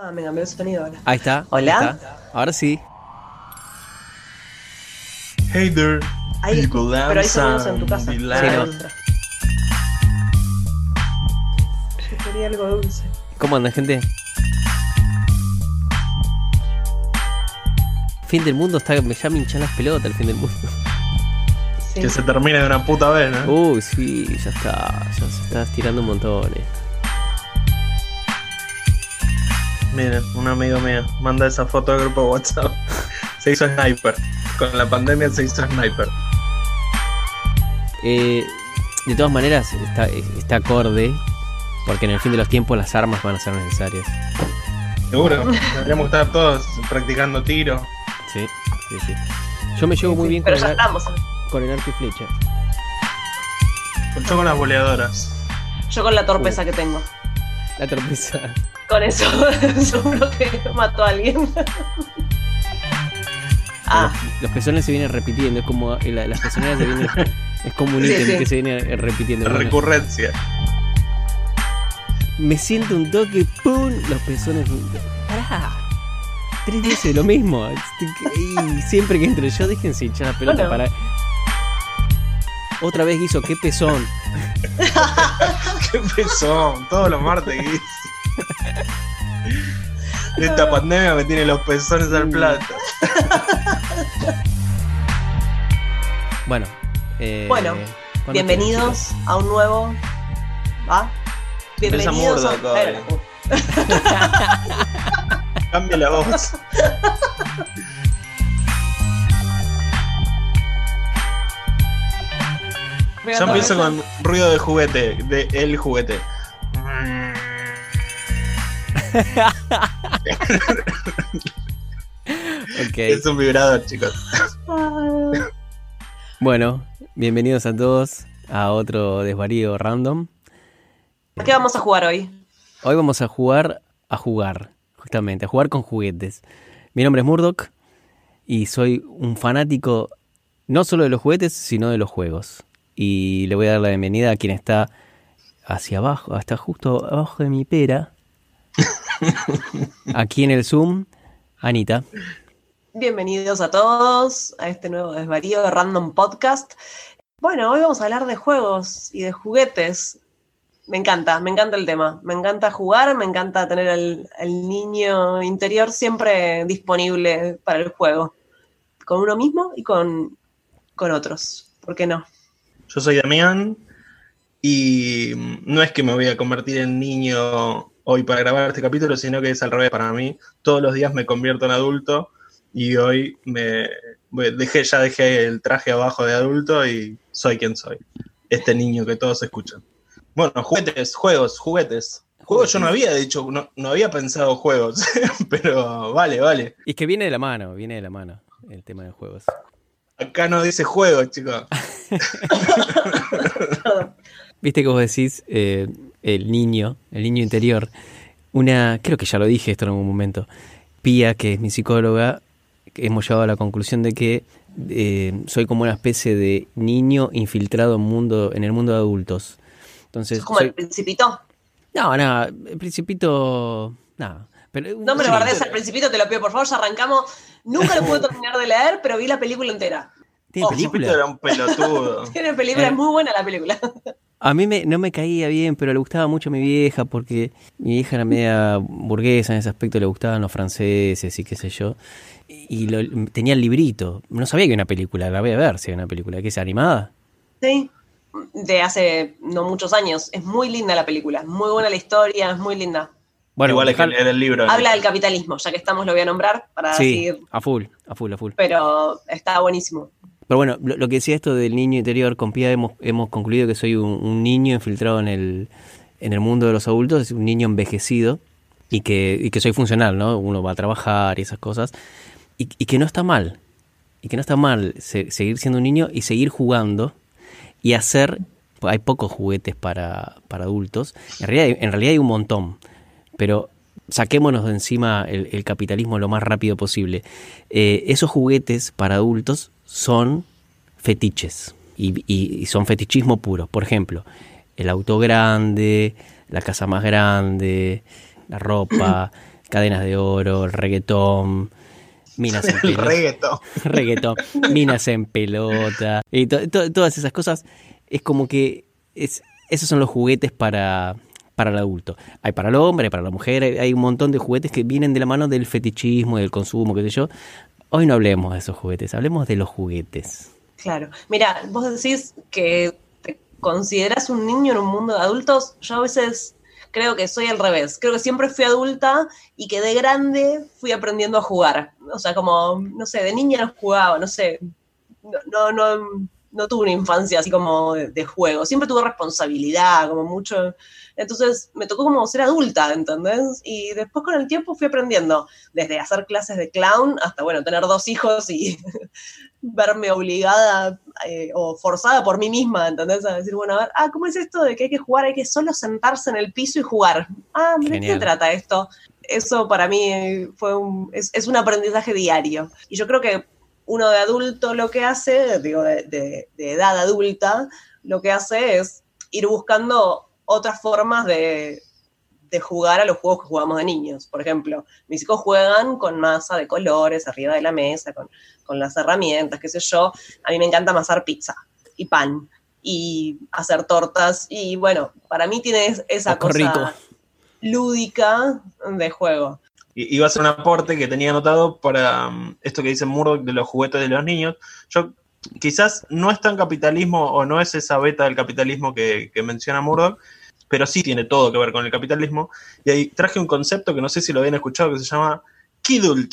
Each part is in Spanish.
Ah, me cambió el sonido ahora. Ahí está. Hola. ahí está. Ahora sí. Hey there. Ahí, people pero ahí sonamos en tu casa. Sí, no. Yo quería algo dulce. ¿Cómo andan, gente? Fin del mundo está. Me ya me hinchan las pelotas el fin del mundo. Sí. Que se termine de una puta vez, ¿no? Uy, sí, ya está. Ya se está estirando un montón. eh. Miren, un amigo mío manda esa foto al grupo de WhatsApp. Se hizo sniper. Con la pandemia se hizo sniper. Eh, de todas maneras, está, está acorde. Porque en el fin de los tiempos las armas van a ser necesarias. Seguro. Tendríamos que estar todos practicando tiro. Sí, sí, sí. Yo me llevo muy bien con Pero el, ar- estamos. con el arco y flecha. Yo con las boleadoras. Yo con la torpeza que tengo. La torpeza. Con eso, seguro que mató a alguien. ah, Los pezones se vienen repitiendo, es como eh, la- las pezoneras se vienen. Es como un Sí, ítem sí. que se viene repitiendo. Bueno, Recurrencia. me siento un toque, ¡pum! Los pezones. ¡Pará! Tres veces lo mismo. Y siempre que entro yo, déjense hinchar la pelota Bueno. para. Otra vez hizo, qué pezón. Qué pezón. Todos los martes Guis. Esta pandemia me tiene los pezones al plato. Bueno. eh, Bueno, bienvenidos a un nuevo. ¿Va? Bienvenidos a. Cambia la voz. Yo empiezo con ruido de juguete, de el juguete. Es un vibrador, chicos. Bueno, bienvenidos a todos a otro desvarío random. ¿Qué vamos a jugar hoy? Hoy vamos a jugar a jugar, justamente, a jugar con juguetes. Mi nombre es Murdoch y soy un fanático no solo de los juguetes, sino de los juegos. Y le voy a dar la bienvenida a quien está hacia abajo, hasta justo abajo de mi pera. Aquí en el Zoom, Anita. Bienvenidos a todos a este nuevo desvarío de Random Podcast. Bueno, hoy vamos a hablar de juegos y de juguetes. Me encanta, me encanta el tema. Me encanta jugar, me encanta tener al, al niño interior siempre disponible para el juego. Con uno mismo y con, con otros. ¿Por qué no? Yo soy Damián y no es que me voy a convertir en niño hoy para grabar este capítulo, sino que es al revés para mí. Todos los días me convierto en adulto y hoy me me- dejé ya dejé el traje abajo de adulto y soy quien soy. Este niño que todos escuchan. Bueno, juguetes, juegos, juguetes. Juegos yo no había dicho, no, no había pensado juegos, pero vale, vale. Y es que viene de la mano, viene de la mano el tema de juegos. Acá no dice juegos, chicos. Viste que vos decís eh, el niño, el niño interior. Una, creo que ya lo dije esto en algún momento. Pía, que es mi psicóloga, que hemos llegado a la conclusión de que eh, soy como una especie de niño infiltrado en, mundo, en el mundo de adultos. Entonces, ¿Es como soy- el principito? no, no, el principito, no. Pero, No me lo sí, guardes al principito, te lo pido por favor, ya arrancamos. Nunca lo pude terminar de leer, pero vi la película entera. ¿Tiene Oh, película? Era un pelotudo. Tiene película, Eh. es muy buena la película. A mí me, no me caía bien, pero le gustaba mucho a mi vieja porque mi vieja era media burguesa en ese aspecto, le gustaban los franceses y qué sé yo. Y lo- tenía el librito. No sabía que era una película, la voy a ver si hay una película. ¿Qué es animada? Sí, de hace no muchos años. Es muy linda la película, muy buena la historia, es muy linda. Bueno, Igual hay que leer el libro. Habla del capitalismo, ya que estamos lo voy a nombrar para Sí, seguir, a full, a full, a full. pero está buenísimo. Pero bueno, lo, que decía esto del niño interior, con Pia hemos, hemos concluido que soy un, niño infiltrado en el, en el mundo de los adultos, un niño envejecido y que, y que soy funcional, ¿no? Uno va a trabajar y esas cosas. Y, y que no está mal, y que no está mal se- seguir siendo un niño y seguir jugando y hacer, hay pocos juguetes para, para adultos, en realidad, en realidad hay un montón, pero saquémonos de encima el, el capitalismo lo más rápido posible. Eh, esos juguetes para adultos son fetiches y, y- y son fetichismo puro. Por ejemplo, el auto grande, la casa más grande, la ropa, cadenas de oro, el reggaetón, minas en El pelota. reggaetón. reggaetón, minas en pelota, y to- to- todas esas cosas. Es como que es, esos son los juguetes para, para el adulto. Hay para el hombre, hay para la mujer, hay, un montón de juguetes que vienen de la mano del fetichismo, del consumo, qué sé yo. Hoy no hablemos de esos juguetes, hablemos de los juguetes. Claro. Mira, vos decís que te considerás un niño en un mundo de adultos. Yo a veces creo que soy al revés. Creo que siempre fui adulta y que de grande fui aprendiendo a jugar. O sea, como, no sé, de niña no jugaba, no sé. No, no, no tuve una infancia así como de, de juego. Siempre tuve responsabilidad, como mucho. Entonces me tocó como ser adulta, ¿entendés? Y después con el tiempo fui aprendiendo, desde hacer clases de clown hasta, bueno, tener dos hijos y verme obligada eh, o forzada por mí misma, ¿entendés? A decir, bueno, a ver, ah, ¿cómo es esto de que hay que jugar? Hay que solo sentarse en el piso y jugar. Ah, ¿de qué trata esto? Eso para mí eh, fue un, es, es un aprendizaje diario. Y yo creo que uno de adulto lo que hace, digo, de, de- de edad adulta, lo que hace es ir buscando otras formas de, de jugar a los juegos que jugamos de niños. Por ejemplo, mis hijos juegan con masa de colores arriba de la mesa, con, con las herramientas, qué sé yo. A mí me encanta amasar pizza y pan y hacer tortas. Y bueno, para mí tiene es- esa qué cosa rico. lúdica de juego. Y- Iba a ser un aporte que tenía anotado para um, esto que dice Murdoch de los juguetes de los niños. Yo quizás no es tan capitalismo o no es esa beta del capitalismo que, que menciona Murdoch, pero sí tiene todo que ver con el capitalismo. Y ahí traje un concepto que no sé si lo habían escuchado que se llama Kidult.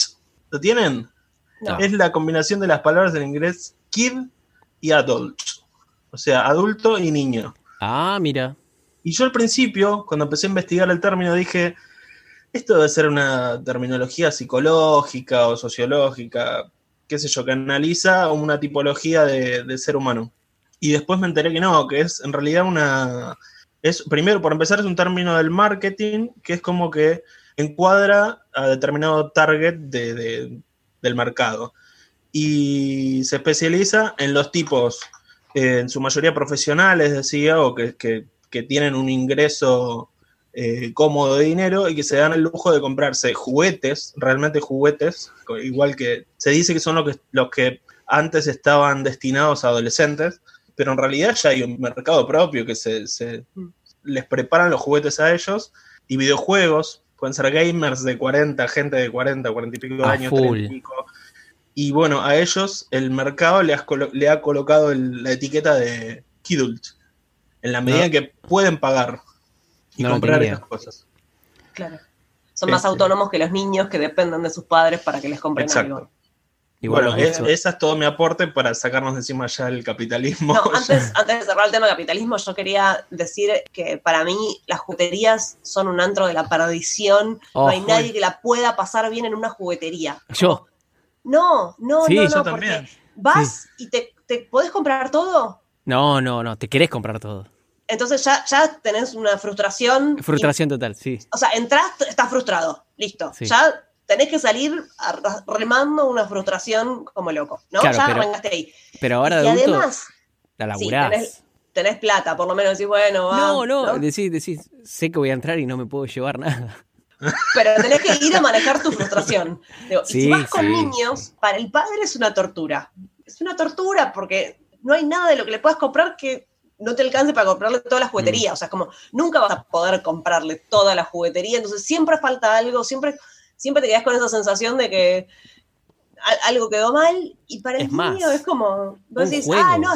¿Lo tienen? No. Es la combinación de las palabras en inglés kid y adult. O sea, adulto y niño. Ah, mira. Y yo al principio, cuando empecé a investigar el término, dije, esto debe ser una terminología psicológica o sociológica, qué sé yo, que analiza una tipología de, ser humano. Y después me enteré que no, que es en realidad una... Es, primero, por empezar, es un término del marketing que es como que encuadra a determinado target de- de- del mercado. Y se especializa en los tipos, eh, en su mayoría profesionales, decía, o que- que tienen un ingreso eh, cómodo de dinero y que se dan el lujo de comprarse juguetes, realmente juguetes, igual que se dice que son los que, los que antes estaban destinados a adolescentes, pero en realidad ya hay un mercado propio que se, se- Mm. les preparan los juguetes a ellos y videojuegos, pueden ser gamers de 40, gente de 40, 40 y pico de A años, full. 30 y pico. Y bueno, a ellos el mercado le, has colo- le ha colocado el- la etiqueta de Kidult, en la medida No. que pueden pagar y No comprar estas cosas. Claro. Son más Este. autónomos que los niños que dependen de sus padres para que les compren Exacto. algo. Y bueno, bueno, es- eso- esa es todo mi aporte para sacarnos de encima ya el capitalismo. No, antes, antes de cerrar el tema de capitalismo, yo quería decir que para mí las jugueterías son un antro de la perdición. Oh, no hay joder. nadie que la pueda pasar bien en una juguetería. yo. No, no, Sí, no, yo no, también. porque vas y te, te podés comprar todo. No, no, no, te querés comprar todo. Entonces ya, ya tenés una frustración. Frustración total, sí. O sea, entras, estás frustrado. Listo. Sí. Ya tenés que salir remando una frustración como loco. ¿no? Claro, ya pero- arrancaste ahí. Pero ahora y de adulto además, la sí, laburás. tenés- tenés plata, por lo menos decís, bueno, va. no, no, decís, decís, sé que voy a entrar y no me puedo llevar nada. Pero tenés que ir a manejar tu frustración. Digo, y Sí, si vas con sí. niños, para el padre es una tortura. Es una tortura porque no hay nada de lo que le puedas comprar que no te alcance para comprarle toda la juguetería. O sea, como nunca vas a poder comprarle toda la juguetería. Entonces siempre falta algo, siempre, siempre te quedas con esa sensación de que a- algo quedó mal. Y para el Es más, niño es como, vos un decís, juego. ah, no,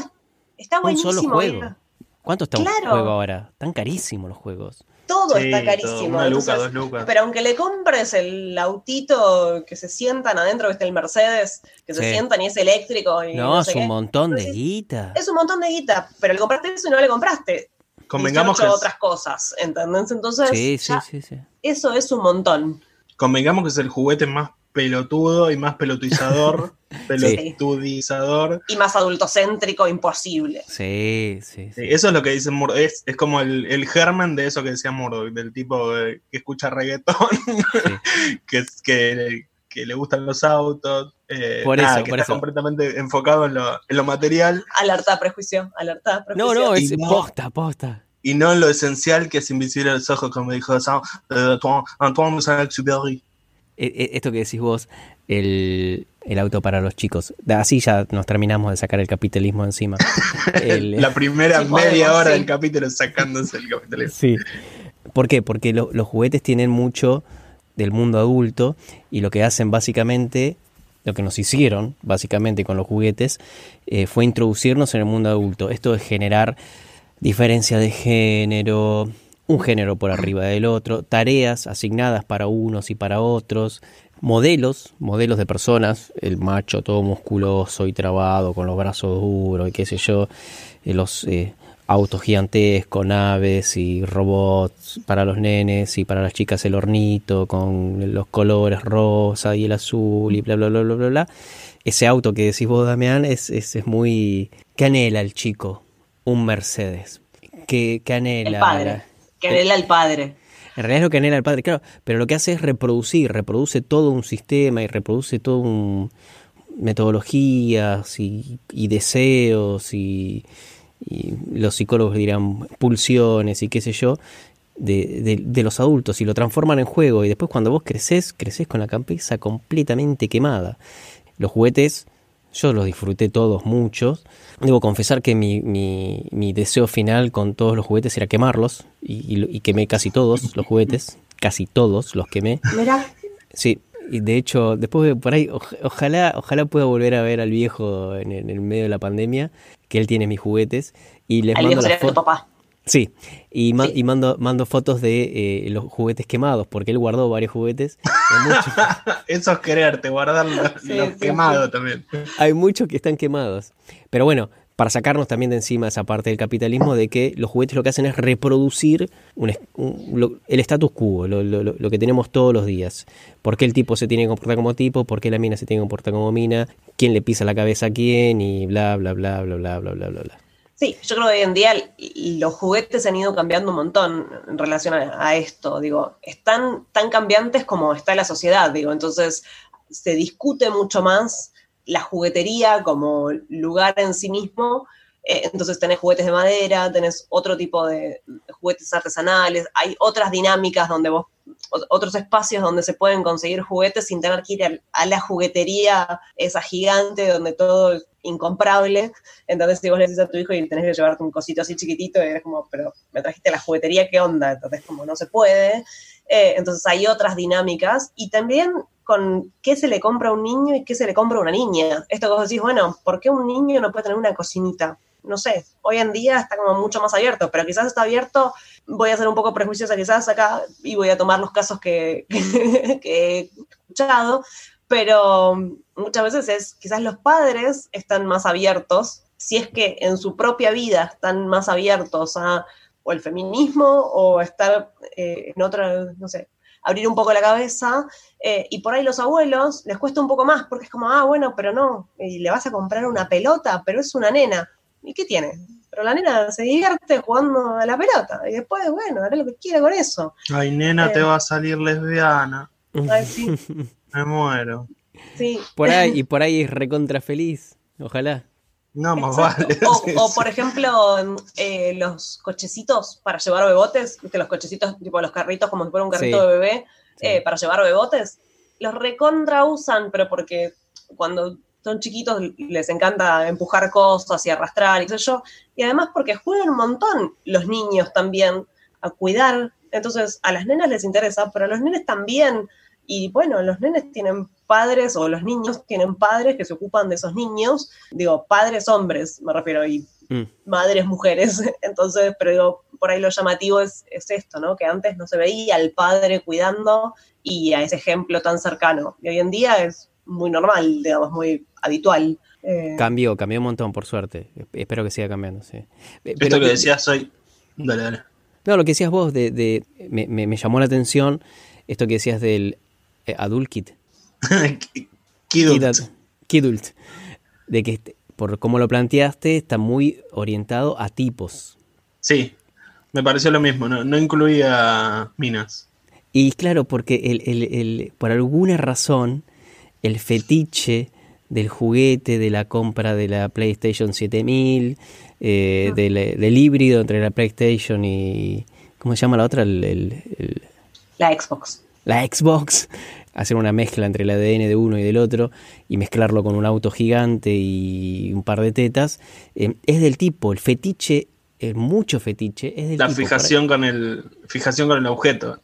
está Un buenísimo. solo juego. ¿Cuánto está un Claro. juego ahora? Están carísimos los juegos. Todo Sí, está todo, carísimo. Una luca, entonces- dos lucas. Pero aunque le compres el autito que se sientan adentro, que está el Mercedes, que se sientan y es eléctrico y No, no es sé un qué, montón de guita. es un montón de guita, pero le compraste eso y no le compraste Convengamos que, 18 es, otras cosas, ¿entendés? Entonces, Sí, sí, ya sí, sí. eso es un montón. convengamos que es el juguete más pelotudo y más pelotizador. pelotudizador. Y más adultocéntrico, imposible. Sí, sí, eso es lo que dice Murdoch. Es, es como el, el germen de eso que decía Murdoch, del tipo eh, que escucha reggaetón, que, es- que, que le gustan los autos. eh, Por nada, eso, que por está eso. completamente enfocado en lo, en lo material Alerta, prejuicio, alerta, No, prejuicio. no, es no- posta, posta. y no en lo esencial que es invisible a los ojos, como dijo Sa- eh, Antoine, Antoine de Saint-Exupéry. E- e- esto que decís vos, el, el auto para los chicos. Así ya nos terminamos de sacar el capitalismo encima. El- La primera Sí, podemos, media hora sí. del capítulo sacándose el capitalismo. Sí. ¿Por qué? Porque lo- los juguetes tienen mucho del mundo adulto y lo que hacen básicamente, lo que nos hicieron básicamente con los juguetes, eh, fue introducirnos en el mundo adulto. Esto es generar diferencia de género, un género por arriba del otro, tareas asignadas para unos y para otros, modelos, modelos de personas, el macho todo musculoso y trabado con los brazos duros y qué sé yo, eh, los eh, autos gigantescos, naves y robots para los nenes y para las chicas el hornito con los colores rosa y el azul y bla bla bla bla bla bla. Ese auto que decís vos, Damián, es, es, es muy... ¿Qué anhela el chico? Un Mercedes. ¿Qué, qué anhela? El padre. Que anhela el padre. En realidad es lo que anhela el padre, claro, pero lo que hace es reproducir, reproduce todo un sistema y reproduce todo un metodologías y, y deseos y, los psicólogos dirán pulsiones y qué sé yo de, de- de los adultos y lo transforman en juego y después cuando vos creces, creces con la cabeza completamente quemada. Los juguetes, yo los disfruté todos muchos. Debo confesar que mi, mi- mi deseo final con todos los juguetes era quemarlos y, y y quemé casi todos los juguetes, casi todos los quemé. Sí, y de hecho, después de por ahí, oj- ojalá, ojalá pueda volver a ver al viejo en, el- medio de la pandemia, que él tiene mis juguetes, y les al mando viejo las sería tu papá. Sí, y, ma- Sí. y mando, mando fotos de eh, los juguetes quemados, porque él guardó varios juguetes. Eso es quererte, guardar los, Sí, los sí, quemados también. hay muchos que están quemados. Pero bueno, para sacarnos también de encima esa parte del capitalismo de que los juguetes lo que hacen es reproducir un es- un- lo- el status quo, lo- lo que tenemos todos los días. ¿Por qué el tipo se tiene que comportar como tipo? ¿Por qué la mina se tiene que comportar como mina? ¿Quién le pisa la cabeza a quién? Y bla, bla, bla, bla, bla, bla, bla, bla. bla. Sí, yo creo que hoy en día los juguetes han ido cambiando un montón en relación a, esto. Digo, están tan cambiantes como está la sociedad, digo. Entonces, se discute mucho más la juguetería como lugar en sí mismo. Eh, entonces, tenés juguetes de madera, tenés otro tipo de juguetes artesanales, hay otras dinámicas donde vos, otros espacios donde se pueden conseguir juguetes sin tener que ir a la juguetería esa gigante donde todo es incomparable. Entonces, si vos le decís a tu hijo y tenés que llevarte un cosito así chiquitito, y es como, pero me trajiste la juguetería, ¿qué onda? Entonces, como no se puede. Eh, entonces, hay otras dinámicas. Y también con qué se le compra a un niño y qué se le compra a una niña. Esto que vos decís, bueno, ¿por qué un niño no puede tener una cocinita? No sé, hoy en día está como mucho más abierto, pero quizás está abierto, voy a ser un poco prejuiciosa quizás acá y voy a tomar los casos que, que he escuchado, pero muchas veces es, quizás los padres están más abiertos, si es que en su propia vida están más abiertos a o el feminismo o estar eh, en otra, no sé, abrir un poco la cabeza, eh, y por ahí los abuelos les cuesta un poco más, porque es como, ah, bueno, pero no, y le vas a comprar una pelota, pero es una nena, ¿y qué tiene? Pero la nena se divierte jugando a la pelota, y después, bueno, hará lo que quiera con eso. Ay, nena, Eh. te va a salir lesbiana. Ay, sí, Me muero. sí. Por ahí, y por ahí es recontra feliz, ojalá. No, más Exacto. vale. O, por ejemplo, eh, los cochecitos para llevar bebotes, ¿viste? los cochecitos, tipo los carritos como si fuera un carrito Sí. de bebé, Sí. eh, para llevar bebotes, los recontra usan, pero porque cuando son chiquitos les encanta empujar cosas y arrastrar y qué sé yo, y además porque juegan un montón los niños también a cuidar, entonces a las nenas les interesa, pero a los nenes también, y bueno, los nenes tienen padres o los niños tienen padres que se ocupan de esos niños, digo, padres hombres, me refiero, y Mm. madres mujeres. Entonces, pero digo, por ahí lo llamativo es, es esto, ¿no? Que antes no se veía al padre cuidando y a ese ejemplo tan cercano. Y hoy en día es muy normal, digamos, muy habitual. Eh, Cambió, cambió un montón, por suerte. Espero que siga cambiando, sí. Esto que decías hoy. Dale, dale. No, lo que decías vos, de, de- me, me- me llamó la atención esto que decías del eh, Adult Kit. Kidult. Kidult. Kidult. De que, este- por cómo lo planteaste, está muy orientado a tipos. Sí, me pareció lo mismo. No, no incluía minas. Y claro, porque el, el- el- por alguna razón, el fetiche del juguete, de la compra de la PlayStation 7000, eh, del, del híbrido entre la PlayStation y... ¿Cómo se llama la otra? El- el- el- la Xbox. la Xbox, hacer una mezcla entre el ADN de uno y del otro y mezclarlo con un auto gigante y un par de tetas, eh, es del tipo, el fetiche, es mucho fetiche, es del La tipo, fijación con el fijación con el objeto.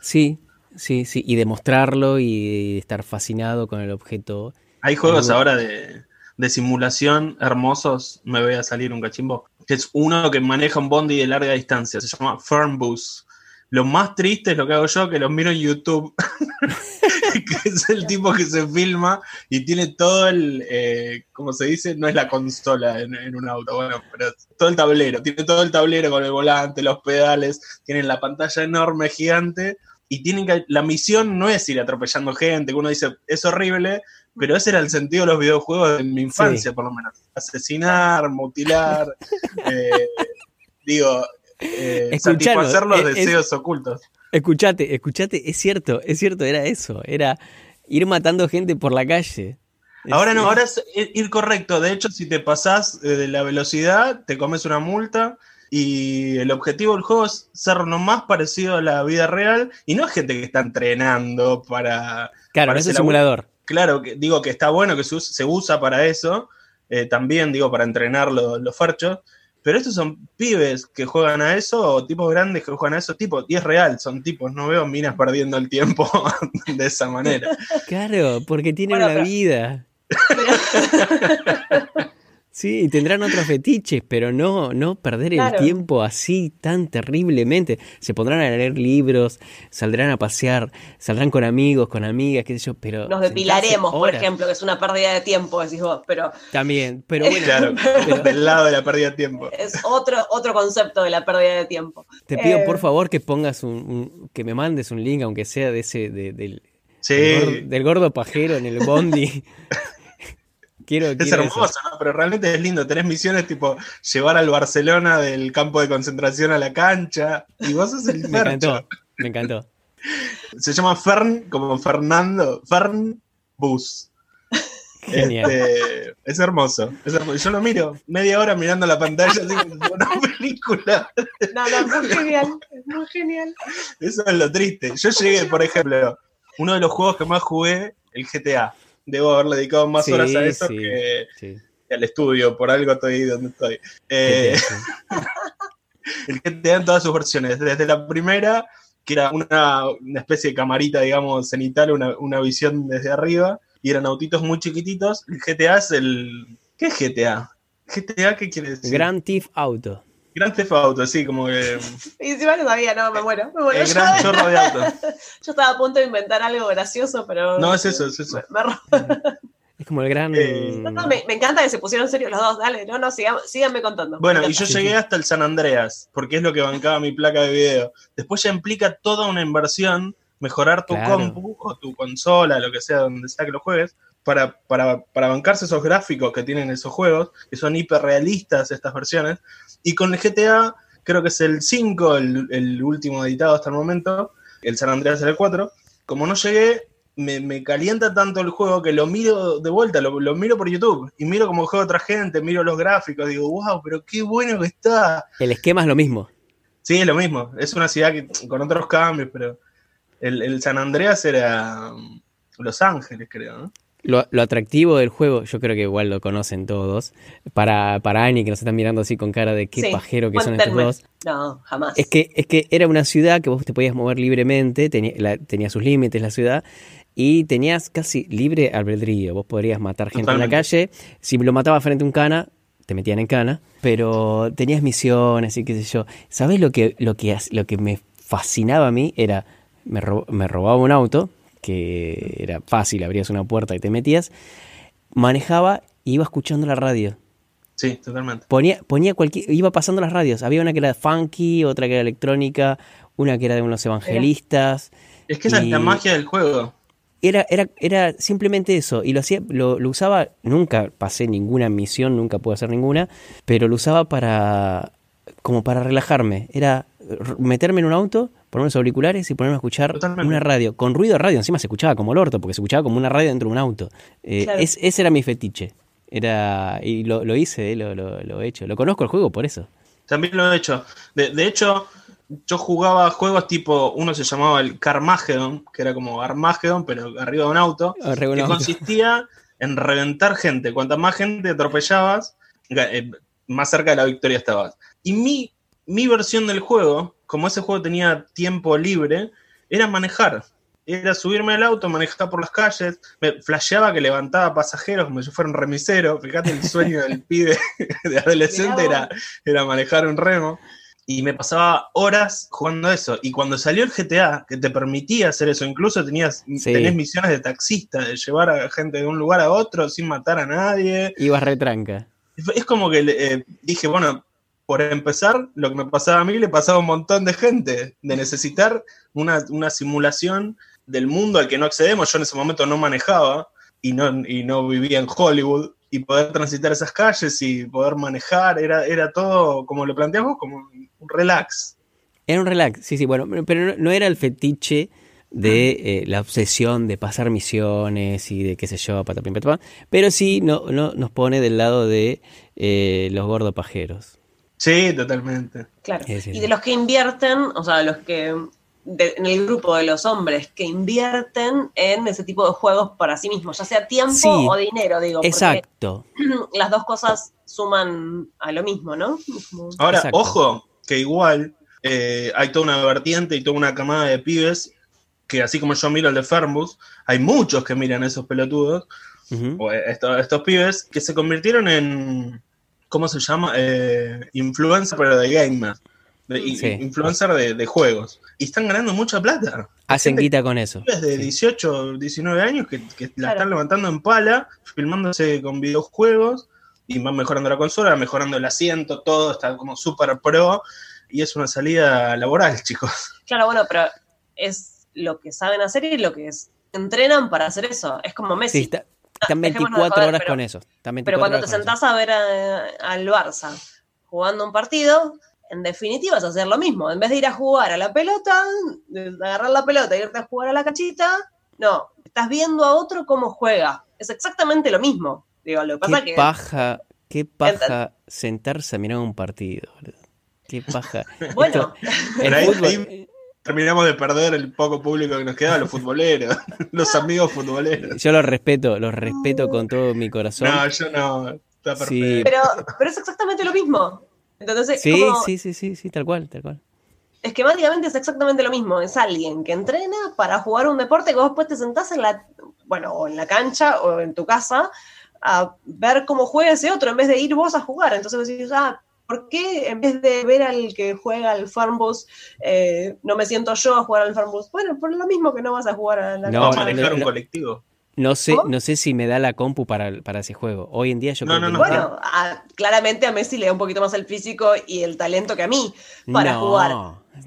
Sí, sí, sí, y demostrarlo y estar fascinado con el objeto. Hay juegos ahora de, de simulación hermosos, me voy a salir un cachimbo, que es uno que maneja un bondi de larga distancia, se llama Fernbus. Lo más triste es lo que hago yo, que los miro en YouTube, que es el tipo que se filma y tiene todo el, eh, como se dice, no es la consola en, en un auto, bueno, pero todo el tablero, tiene todo el tablero con el volante, los pedales, tienen la pantalla enorme, gigante, y tienen que, la misión no es ir atropellando gente, que uno dice, es horrible, pero ese era el sentido de los videojuegos de mi infancia, por lo menos. Asesinar, mutilar, eh, digo, eh, satisfacer los es- es- deseos ocultos. Escuchate, escuchate, es cierto, es cierto, era eso, era ir matando gente por la calle. Ahora no, ahora es ir correcto. De hecho, si te pasás eh, de la velocidad, te comes una multa. Y el objetivo del juego es ser lo más parecido a la vida real. Y no es gente que está entrenando para. Claro, no parece es el la- simulador. Claro, que, digo que está bueno que se, se usa para eso. eh, también, digo, para entrenar lo- los farchos. Pero estos son pibes que juegan a eso, o tipos grandes que juegan a eso, tipos, y es real, son tipos, no veo minas perdiendo el tiempo de esa manera. Claro, porque tienen Bueno, una pero- vida. Sí, y tendrán otros fetiches, pero no, no perder el tiempo así tan terriblemente. Se pondrán a leer libros, saldrán a pasear, saldrán con amigos, con amigas, qué sé yo, pero... Nos depilaremos, por ejemplo, que es una pérdida de tiempo, decís vos, pero También, pero bueno, Claro, pero del lado de la pérdida de tiempo. es otro, otro concepto de la pérdida de tiempo. te pido Eh, por favor que pongas un, un- que me mandes un link, aunque sea de ese, de- del, Sí, del, gordo, del gordo pajero en el bondi. quiero, es quiero eso. hermoso, ¿no? Pero realmente es lindo. Tenés misiones tipo llevar al Barcelona del campo de concentración a la cancha. Y vos sos el Me encantó, me encantó. Se llama Fern, como Fernando. Fern Bus. Genial. Este, es hermoso, es hermoso. Yo lo miro media hora mirando la pantalla así como una película. No, no, es muy genial, es muy genial. Eso es lo triste. Yo llegué, por ejemplo, uno de los juegos que más jugué, el GTA. Debo haberle dedicado más Sí, horas a eso sí. que, Sí, que al estudio. Por algo estoy donde estoy. Eh, el GTA en todas sus versiones. Desde la primera, que era una, una especie de camarita, digamos, cenital, una, una visión desde arriba, y eran autitos muy chiquititos. El GTA es el. ¿Qué es GTA? ¿GTA qué quiere decir? Grand Theft Auto. Gran Theft Auto, así como que. Y encima no sabía, no, me muero, me muero. el gran chorro de auto. yo estaba a punto de inventar algo gracioso, pero. No, es eso, es eso. Me, ro- Es como el gran. Eh, no, no, me, me encanta que se pusieron serios los dos, dale, no, no, síganme contando. Bueno, Me y yo llegué sí. hasta el San Andreas, porque es lo que bancaba mi placa de video. Después ya implica toda una inversión, mejorar tu Claro. compu o tu consola, lo que sea, donde sea que lo juegues, para, para, para bancarse esos gráficos que tienen esos juegos, que son hiperrealistas estas versiones. Y con el GTA, creo que es el 5, el, el último editado hasta el momento, el San Andreas era el 4. Como no llegué, me, me calienta tanto el juego que lo miro de vuelta, lo, lo miro por YouTube y miro como juega otra gente, miro los gráficos, digo, wow, pero qué bueno que está. El esquema es lo mismo. Sí, es lo mismo, es una ciudad que, con otros cambios, pero el, el San Andreas era um, Los Ángeles, creo, ¿no? Lo, lo atractivo del juego, yo creo que igual lo conocen todos. Para, para Ani, que nos están mirando así con cara de qué Sí, pajero que son estos dos. No, jamás. Es que, es que era una ciudad que vos te podías mover libremente, tenía, la- tenía sus límites la ciudad, y tenías casi libre albedrío. Vos podrías matar gente en la calle. Si lo matabas frente a un cana, te metían en cana. Pero tenías misiones y qué sé yo. ¿Sabés lo que, lo que, lo que me fascinaba a mí? Era, me, ro- me robaba un auto, que era fácil, abrías una puerta y te metías. Manejaba y iba escuchando la radio. Sí, totalmente. Ponía, ponía cualquier, iba pasando las radios. Había una que era funky, otra que era electrónica, una que era de unos evangelistas. Es que esa es la magia del juego. Era, era, era simplemente eso. Y lo hacía, lo, lo usaba, nunca pasé ninguna misión, nunca pude hacer ninguna, pero lo usaba para como para relajarme. Era meterme en un auto, poner unos auriculares y ponerme a escuchar Totalmente. una radio. Con ruido de radio, encima se escuchaba como el orto, porque se escuchaba como una radio dentro de un auto. Eh, Claro. es- ese era mi fetiche. Era, y lo, lo hice, eh, lo, lo, lo he hecho. Lo conozco el juego por eso. También lo he hecho. De, de hecho, yo jugaba juegos tipo, uno se llamaba el Carmageddon, que era como Armageddon, pero arriba de un auto, Arriba un que auto. consistía en reventar gente. Cuanta más gente atropellabas, eh, más cerca de la victoria estabas. Y mi, mi versión del juego, como ese juego tenía tiempo libre, era manejar. Era subirme al auto, manejar por las calles. Me flasheaba que levantaba pasajeros como si fuera un remisero. Fíjate el sueño del pibe de adolescente era, era manejar un remo. Y me pasaba horas jugando eso. Y cuando salió el GTA, que te permitía hacer eso, incluso tenías, Sí. tenés misiones de taxista, de llevar a gente de un lugar a otro sin matar a nadie. Ibas retranca. Es como que eh, dije, bueno, por empezar, lo que me pasaba a mí le pasaba a un montón de gente, de necesitar una, simulación del mundo al que no accedemos. Yo en ese momento no manejaba y no, y no vivía en Hollywood. Y poder transitar esas calles y poder manejar, era, era todo, como lo planteamos, como un relax. Era un relax, sí, sí, bueno, pero no, era el fetiche de eh, la obsesión de pasar misiones y de qué sé yo, patapim, patapam, pero sí no, no, nos pone del lado de eh, los gordopajeros. Sí, totalmente. Claro. Sí, sí, y sí. de los que invierten, o sea, los que de- en el grupo de los hombres que invierten en ese tipo de juegos para sí mismos, ya sea tiempo Sí. o dinero, digo, porque Exacto. las dos cosas suman a lo mismo, ¿no? Ahora, Exacto. ojo, que igual eh, hay toda una vertiente y toda una camada de pibes que así como yo miro el de Fernbus, hay muchos que miran a esos pelotudos, o estos, estos pibes, que se convirtieron en, ¿cómo se llama? Eh, influencer, pero de gamers. De, Sí. Influencer de, de juegos. Y están ganando mucha plata. Hacen guita con eso. Pibes de Sí. 18, 19 años que, que la Claro. están levantando en pala, filmándose con videojuegos y van mejorando la consola, mejorando el asiento, todo está como súper pro y es una salida laboral, chicos. Claro, bueno, pero es lo que saben hacer y lo que es, entrenan para hacer eso. Es como Messi. Sí, está- están dejémonos de 24 joder, horas pero- con eso. Están 24 Pero cuando te sentás a ver a- al Barça jugando un partido, en definitiva es hacer lo mismo. En vez de ir a jugar a la pelota, de agarrar la pelota e irte a jugar a la cachita, no, estás viendo a otro cómo juega. Es exactamente lo mismo. Digo, lo que pasa Qué que paja, qué paja sentarse a mirar un partido. Qué paja. Bueno, Esto- el fútbol- Terminamos de perder el poco público que nos queda, los futboleros, los amigos futboleros. yo los respeto, los respeto con todo mi corazón. No, yo no. Está perfecto. Sí. pero, pero es exactamente lo mismo. Entonces, Sí, como- sí, sí, sí, sí, tal cual, tal cual. esquemáticamente es exactamente lo mismo. Es alguien que entrena para jugar un deporte que vos después te sentás en la, bueno, o en la cancha o en tu casa a ver cómo juega ese otro en vez de ir vos a jugar. Entonces vos decís, ah, ¿por qué en vez de ver al que juega al Farmbus, eh, no me siento yo a jugar al Farmbus? Bueno, por lo mismo que no vas a jugar a la No, a manejar no, un colectivo. No sé, no sé si me da la compu para, para ese juego. Hoy en día yo No, creo no, que no. Bueno, a- claramente a Messi le da un poquito más el físico y el talento que a mí para No, jugar.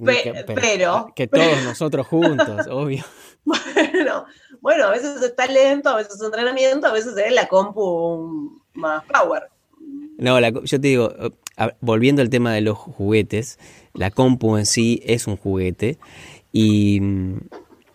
Pe- que- pero- que todos nosotros juntos, obvio. Bueno, bueno, a veces es talento, a veces es entrenamiento, a veces es la compu más power. No, la yo te digo, volviendo al tema de los juguetes, la compu en sí es un juguete y, mm,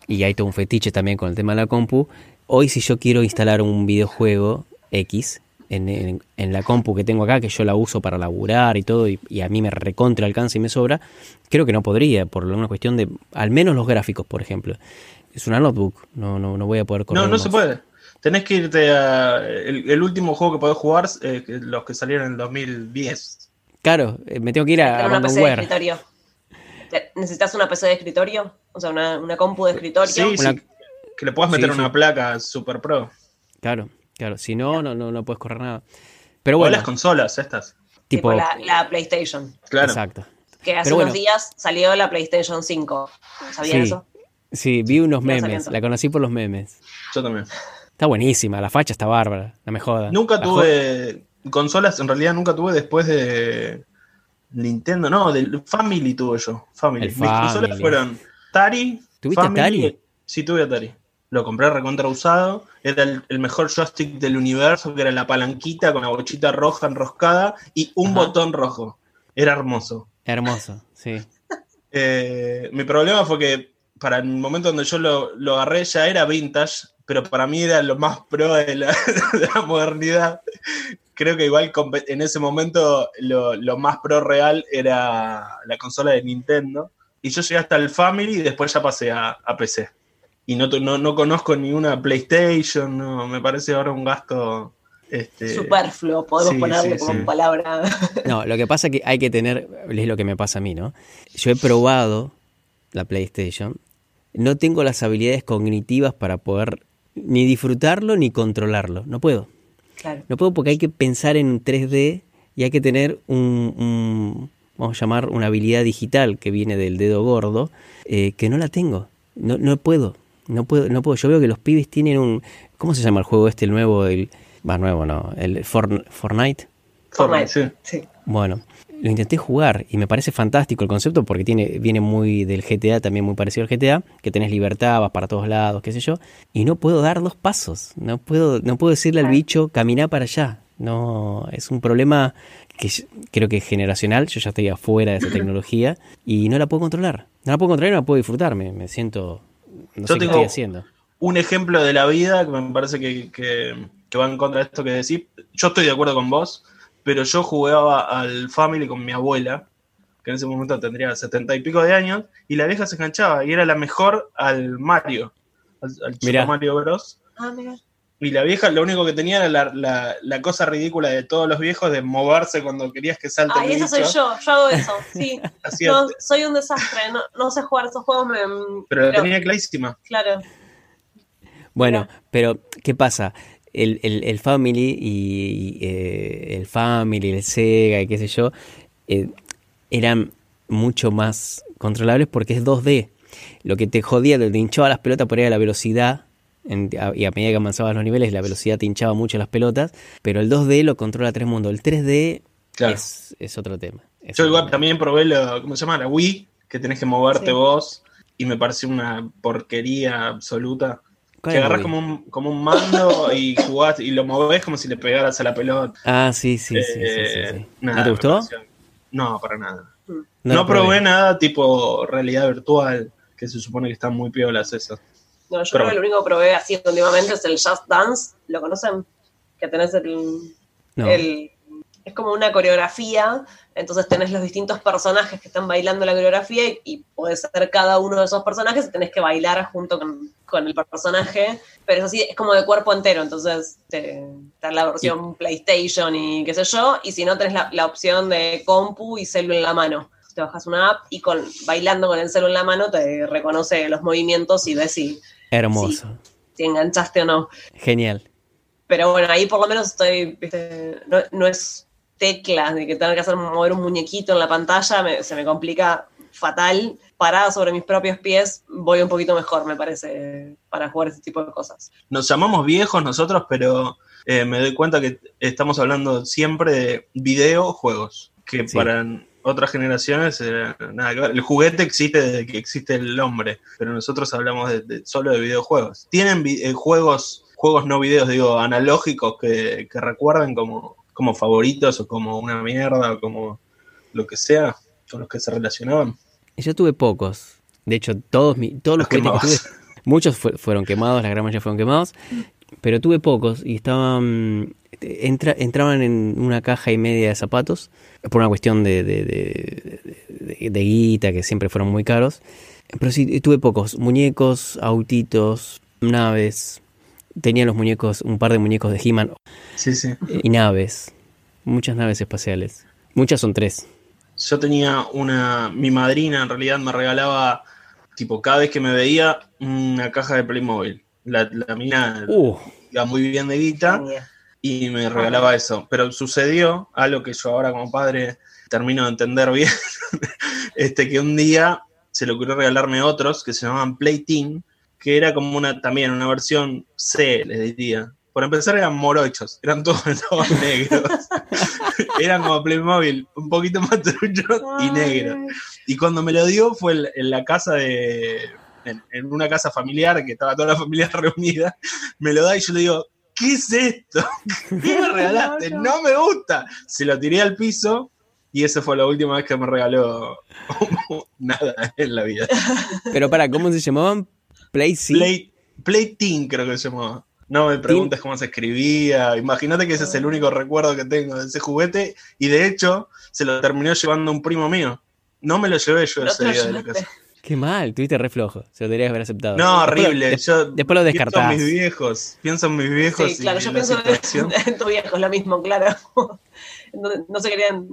y hay todo un fetiche también con el tema de la compu. Hoy si yo quiero instalar un videojuego X en, en- en la compu que tengo acá, que yo la uso para laburar y todo, y, y a mí me recontra alcanza y me sobra, creo que no podría, por una cuestión de, al menos los gráficos, por ejemplo. Es una notebook, no, no, no voy a poder correr No, no más. se puede. Tenés que irte a. El, el último juego que podés jugar, eh, los que salieron en el 2010. Claro, eh, me tengo que ir a Tener una PC de escritorio. ¿Necesitas una PC de escritorio? O sea, una, una compu de escritorio. Sí, Una- sí. Que le puedas meter Sí, sí. una placa Super Pro. Claro, claro. Si no, no, no, no puedes correr nada. Pero O bueno, las consolas estas. tipo tipo. la, la PlayStation. Claro. Exacto. Que hace Pero unos días salió la PlayStation 5. ¿Sabían Sí. eso? Sí, vi unos memes. La conocí por los memes. Yo también. Está buenísima, la facha está bárbara. No me jodas. Nunca La tuve consolas, en realidad nunca tuve después de Nintendo, no, del Family tuve yo. Family. El Mis consolas fueron Atari. ¿Tuviste Family, Atari? Sí, tuve Atari. Lo compré recontra usado. Era el, el mejor joystick del universo, que era la palanquita con la bochita roja enroscada y un Ajá. botón rojo. Era hermoso. Hermoso, sí. Eh, mi problema fue que para el momento donde yo lo, lo agarré ya era vintage, pero para mí era lo más pro de la, de la modernidad. Creo que igual en ese momento lo, lo más pro real era la consola de Nintendo. y yo llegué hasta el Family y después ya pasé a, PC. Y no, no, no, conozco ni una PlayStation, no, me parece ahora un gasto... Este... Superfluo, podemos ponerle como palabra. No, lo que pasa es que hay que tener, es lo que me pasa a mí, ¿no? Yo he probado la PlayStation, no tengo las habilidades cognitivas para poder ni disfrutarlo ni controlarlo, no puedo. No puedo porque hay que pensar en 3D y hay que tener un, vamos a llamar, una habilidad digital que viene del dedo gordo, eh, que no la tengo. No, no puedo. No puedo, no puedo. Yo veo que los pibes tienen un. ¿Cómo se llama el juego este, el nuevo? El, va, nuevo no. El Fortnite. Fortnite, sí. Bueno, lo intenté jugar y me parece fantástico el concepto porque tiene, viene muy del GTA, también muy parecido al GTA, que tenés libertad, vas para todos lados, qué sé yo, y no puedo dar dos pasos, no puedo, no puedo decirle al bicho, camina para allá. No, es un problema que creo que es generacional, yo ya estoy afuera de esa tecnología y no la puedo controlar. No la puedo controlar y no la puedo disfrutar, me, siento... No sé qué estoy haciendo. Un ejemplo de la vida que me parece que, que, que, va en contra de esto que decís. Yo estoy de acuerdo con vos, pero yo jugaba al Family con mi abuela, que en ese momento tendría setenta y pico de años, y la vieja se enganchaba y era la mejor al Mario, al, Mario Bros. Ah, mira. Y la vieja lo único que tenía era la, cosa ridícula de todos los viejos de moverse cuando querías que salte. Ay, eso soy yo, yo hago eso, sí. soy un desastre, no, sé jugar esos juegos. pero, la tenía clarísima. Claro. Bueno, pero ¿qué pasa? El, el, Family y eh, el Family, el Sega y qué sé yo, eh, eran mucho más controlables porque es 2D. Lo que te jodía, te hinchaba las pelotas por ahí a la velocidad y a medida que avanzabas los niveles la velocidad te hinchaba mucho las pelotas, pero el 2D lo controla tres mundos, el 3D es, otro tema. Yo igual también probé lo, ¿cómo se llama? La Wii, que tenés que moverte vos y me pareció una porquería absoluta. Que agarras como un, como un mando y jugás y lo movés como si le pegaras a la pelota. Ah, sí, sí, sí, eh, ¿No te gustó? No, para nada. No, probé nada tipo realidad virtual, que se supone que están muy piolas esas. No, yo creo que lo único que probé así últimamente es el Just Dance. ¿Lo conocen? Que tenés el, el es como una coreografía, entonces tenés los distintos personajes que están bailando la coreografía y, y puede ser cada uno de esos personajes y tenés que bailar junto con, el personaje, pero es así, es como de cuerpo entero, entonces está la versión PlayStation y qué sé yo, y si no tenés la, la opción de compu y celu en la mano. Te bajas una app y con bailando con el celu en la mano te reconoce los movimientos y ves si hermoso. si, enganchaste o no. Genial. Pero bueno ahí por lo menos estoy no, es teclas de que tengo que hacer mover un muñequito en la pantalla se me complica fatal. Parada sobre mis propios pies voy un poquito mejor me parece para jugar ese tipo de cosas. Nos llamamos viejos nosotros pero eh, me doy cuenta que estamos hablando siempre de videojuegos que para otras generaciones, eh, nada El juguete existe desde que existe el hombre, pero nosotros hablamos de, solo de videojuegos. ¿Tienen eh, juegos, juegos no videos, digo, analógicos que, recuerden como, como favoritos o como una mierda o como lo que sea con los que se relacionaban? Yo tuve pocos. De hecho, todos, todos los, que tuve, muchos fueron quemados, la gran mayoría fueron quemados, pero tuve pocos y estaban entraban en una caja y media de zapatos por una cuestión de, de, guita, que siempre fueron muy caros. Pero sí, tuve pocos. Muñecos, autitos, naves. Tenía los muñecos, un par de muñecos de He-Man. Sí, sí. Y naves. Muchas naves espaciales. Muchas son tres. Yo tenía una. Mi madrina en realidad me regalaba, tipo, cada vez que me veía, una caja de Playmobil. La, la mina uh. iba muy bien de guita y me regalaba eso. Pero sucedió algo que yo ahora como padre termino de entender bien, este, que un día se le ocurrió regalarme otros que se llamaban Playteam, que era como una también una versión C, les diría. Por empezar eran morochos, eran todos, negros. eran como Playmobil, un poquito más truchos y negros. Y cuando me lo dio fue en la casa de, en, una casa familiar que estaba toda la familia reunida, me lo da y yo le digo, ¿qué es esto? ¿Qué me regalaste? No, me gusta. Se lo tiré al piso y esa fue la última vez que me regaló nada en la vida. Pero para, ¿cómo se llamaban? Play Play, Play Team creo que se llamaba. No me preguntes cómo se escribía. Imagínate que ese es el único recuerdo que tengo de ese juguete. Y de hecho, se lo terminó llevando un primo mío. No me lo llevé yo No ese día de la casa. Qué mal, tuviste re flojo. Se lo deberías haber aceptado. No, Después horrible. de- yo después lo descartás. Pienso en mis viejos. Pienso en mis viejos. Sí, claro, yo en la pienso situación. en tu viejo, es lo mismo, claro. No, no se querían,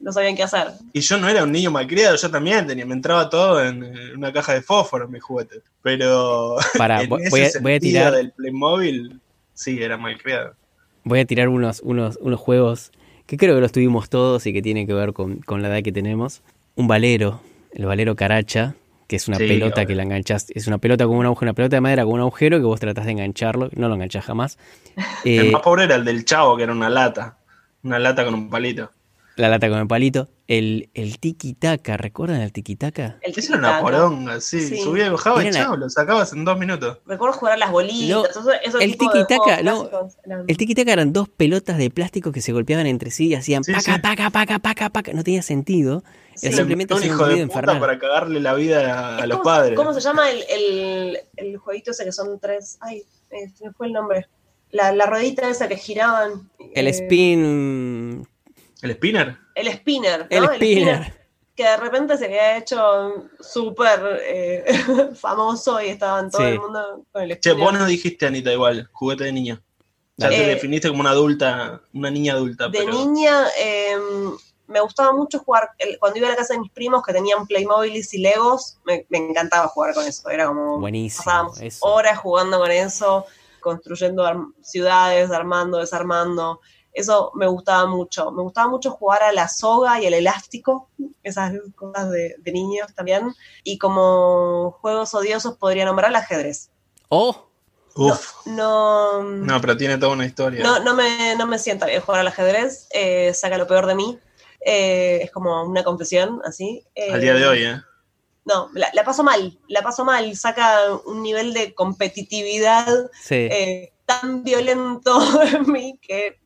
no sabían qué hacer. Y yo no era un niño malcriado, yo también tenía, me entraba todo en una caja de fósforo mis juguetes. Pero Pará, en voy, ese voy a, voy a sentido tirar, del Playmobil, sí, era malcriado. voy a tirar unos, unos, unos juegos que creo que los tuvimos todos y que tienen que ver con, con la edad que tenemos. Un valero, el valero caracha, que es una Sí, pelota obvio. que la enganchas. Es una pelota con un agujero, una pelota de madera con un agujero que vos tratás de engancharlo, no lo enganchás jamás. El Eh, más pobre era el del chavo, que era una lata. Una lata con un palito. la lata con el palito. El, el tiki-taka, ¿recuerdan el tiki-taka? El Eso era una poronga, sí. Sí. Subía y bajaba y chao, lo sacabas en dos minutos. Recuerdo jugar a las bolitas. No, eso- esos el tiki-taka, no, eran- El tiki-taka eran dos pelotas de plástico que se golpeaban entre sí y hacían Sí, paca, sí. paca, paca, paca, paca. No tenía sentido. Sí. Era simplemente un hijo de puta infernal. para cagarle la vida a, a ¿Es los cómo- padres. ¿Cómo se llama el, el, el jueguito ese que son tres? Ay, eh, se me fue el nombre. La, la ruedita esa que giraban. El eh, spin. ¿El spinner? El spinner, El ¿no? spinner. que de repente se había hecho súper eh, famoso y estaba en todo Sí. el mundo con el Che, spinner. vos no dijiste, Anita, igual, juguete de niña. Ya Eh, te definiste como una adulta, una niña adulta. De pero... niña eh, me gustaba mucho jugar, el- cuando iba a la casa de mis primos que tenían Playmobil y Legos, me, me encantaba jugar con eso, era como Buenísimo. pasábamos eso. horas jugando con eso, construyendo arm- ciudades, armando, desarmando. Eso me gustaba mucho. Me gustaba mucho jugar a la soga y al elástico, esas cosas de, de niños también. Y como juegos odiosos podría nombrar el ajedrez. Oh, Uf. No, No, pero tiene toda una historia. no, no, me, no me sienta bien jugar al ajedrez. eh, saca lo peor de mí. eh, es como una confesión, así. eh, Al día de hoy, ¿eh? No, la, la paso mal, la paso mal. Saca un nivel de competitividad sí. eh, tan violento en mí que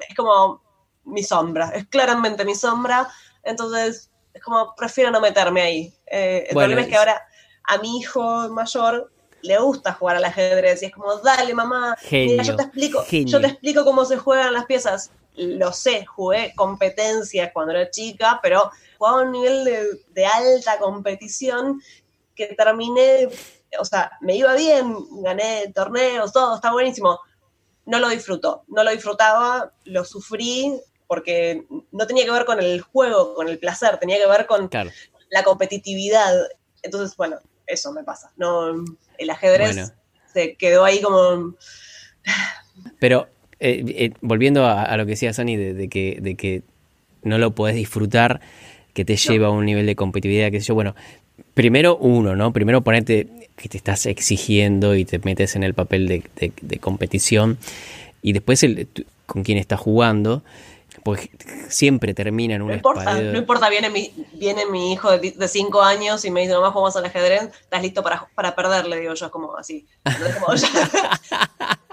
es como mi sombra, es claramente mi sombra, entonces es como prefiero no meterme ahí. Eh, el Bueno, problema es que ahora a mi hijo mayor le gusta jugar al ajedrez y es como, dale mamá, Genio. mira, yo te explico, genio. yo te explico cómo se juegan las piezas. Lo sé, jugué competencias cuando era chica, pero jugaba a un nivel de, de alta competición que terminé, o sea, me iba bien, gané torneos, todo, está buenísimo. No lo disfruto, no lo disfrutaba, lo sufrí porque no tenía que ver con el juego, con el placer, tenía que ver con Claro. la competitividad. Entonces, bueno, eso me pasa. No, el ajedrez Bueno. se quedó ahí como Pero eh, eh, volviendo a, a lo que decía Sony de, de que, de que no lo podés disfrutar, que te lleva a un nivel de competitividad, qué sé yo, bueno, primero uno, ¿no? Primero ponerte que te estás exigiendo y te metes en el papel de, de- de competición. Y después el, tu- con quién estás jugando, porque siempre termina en un No importa, no importa, viene mi, viene mi hijo de, de cinco años y me dice, mamá, jugamos al ajedrez, estás listo para, para perderle, digo yo, es como así. Como ya,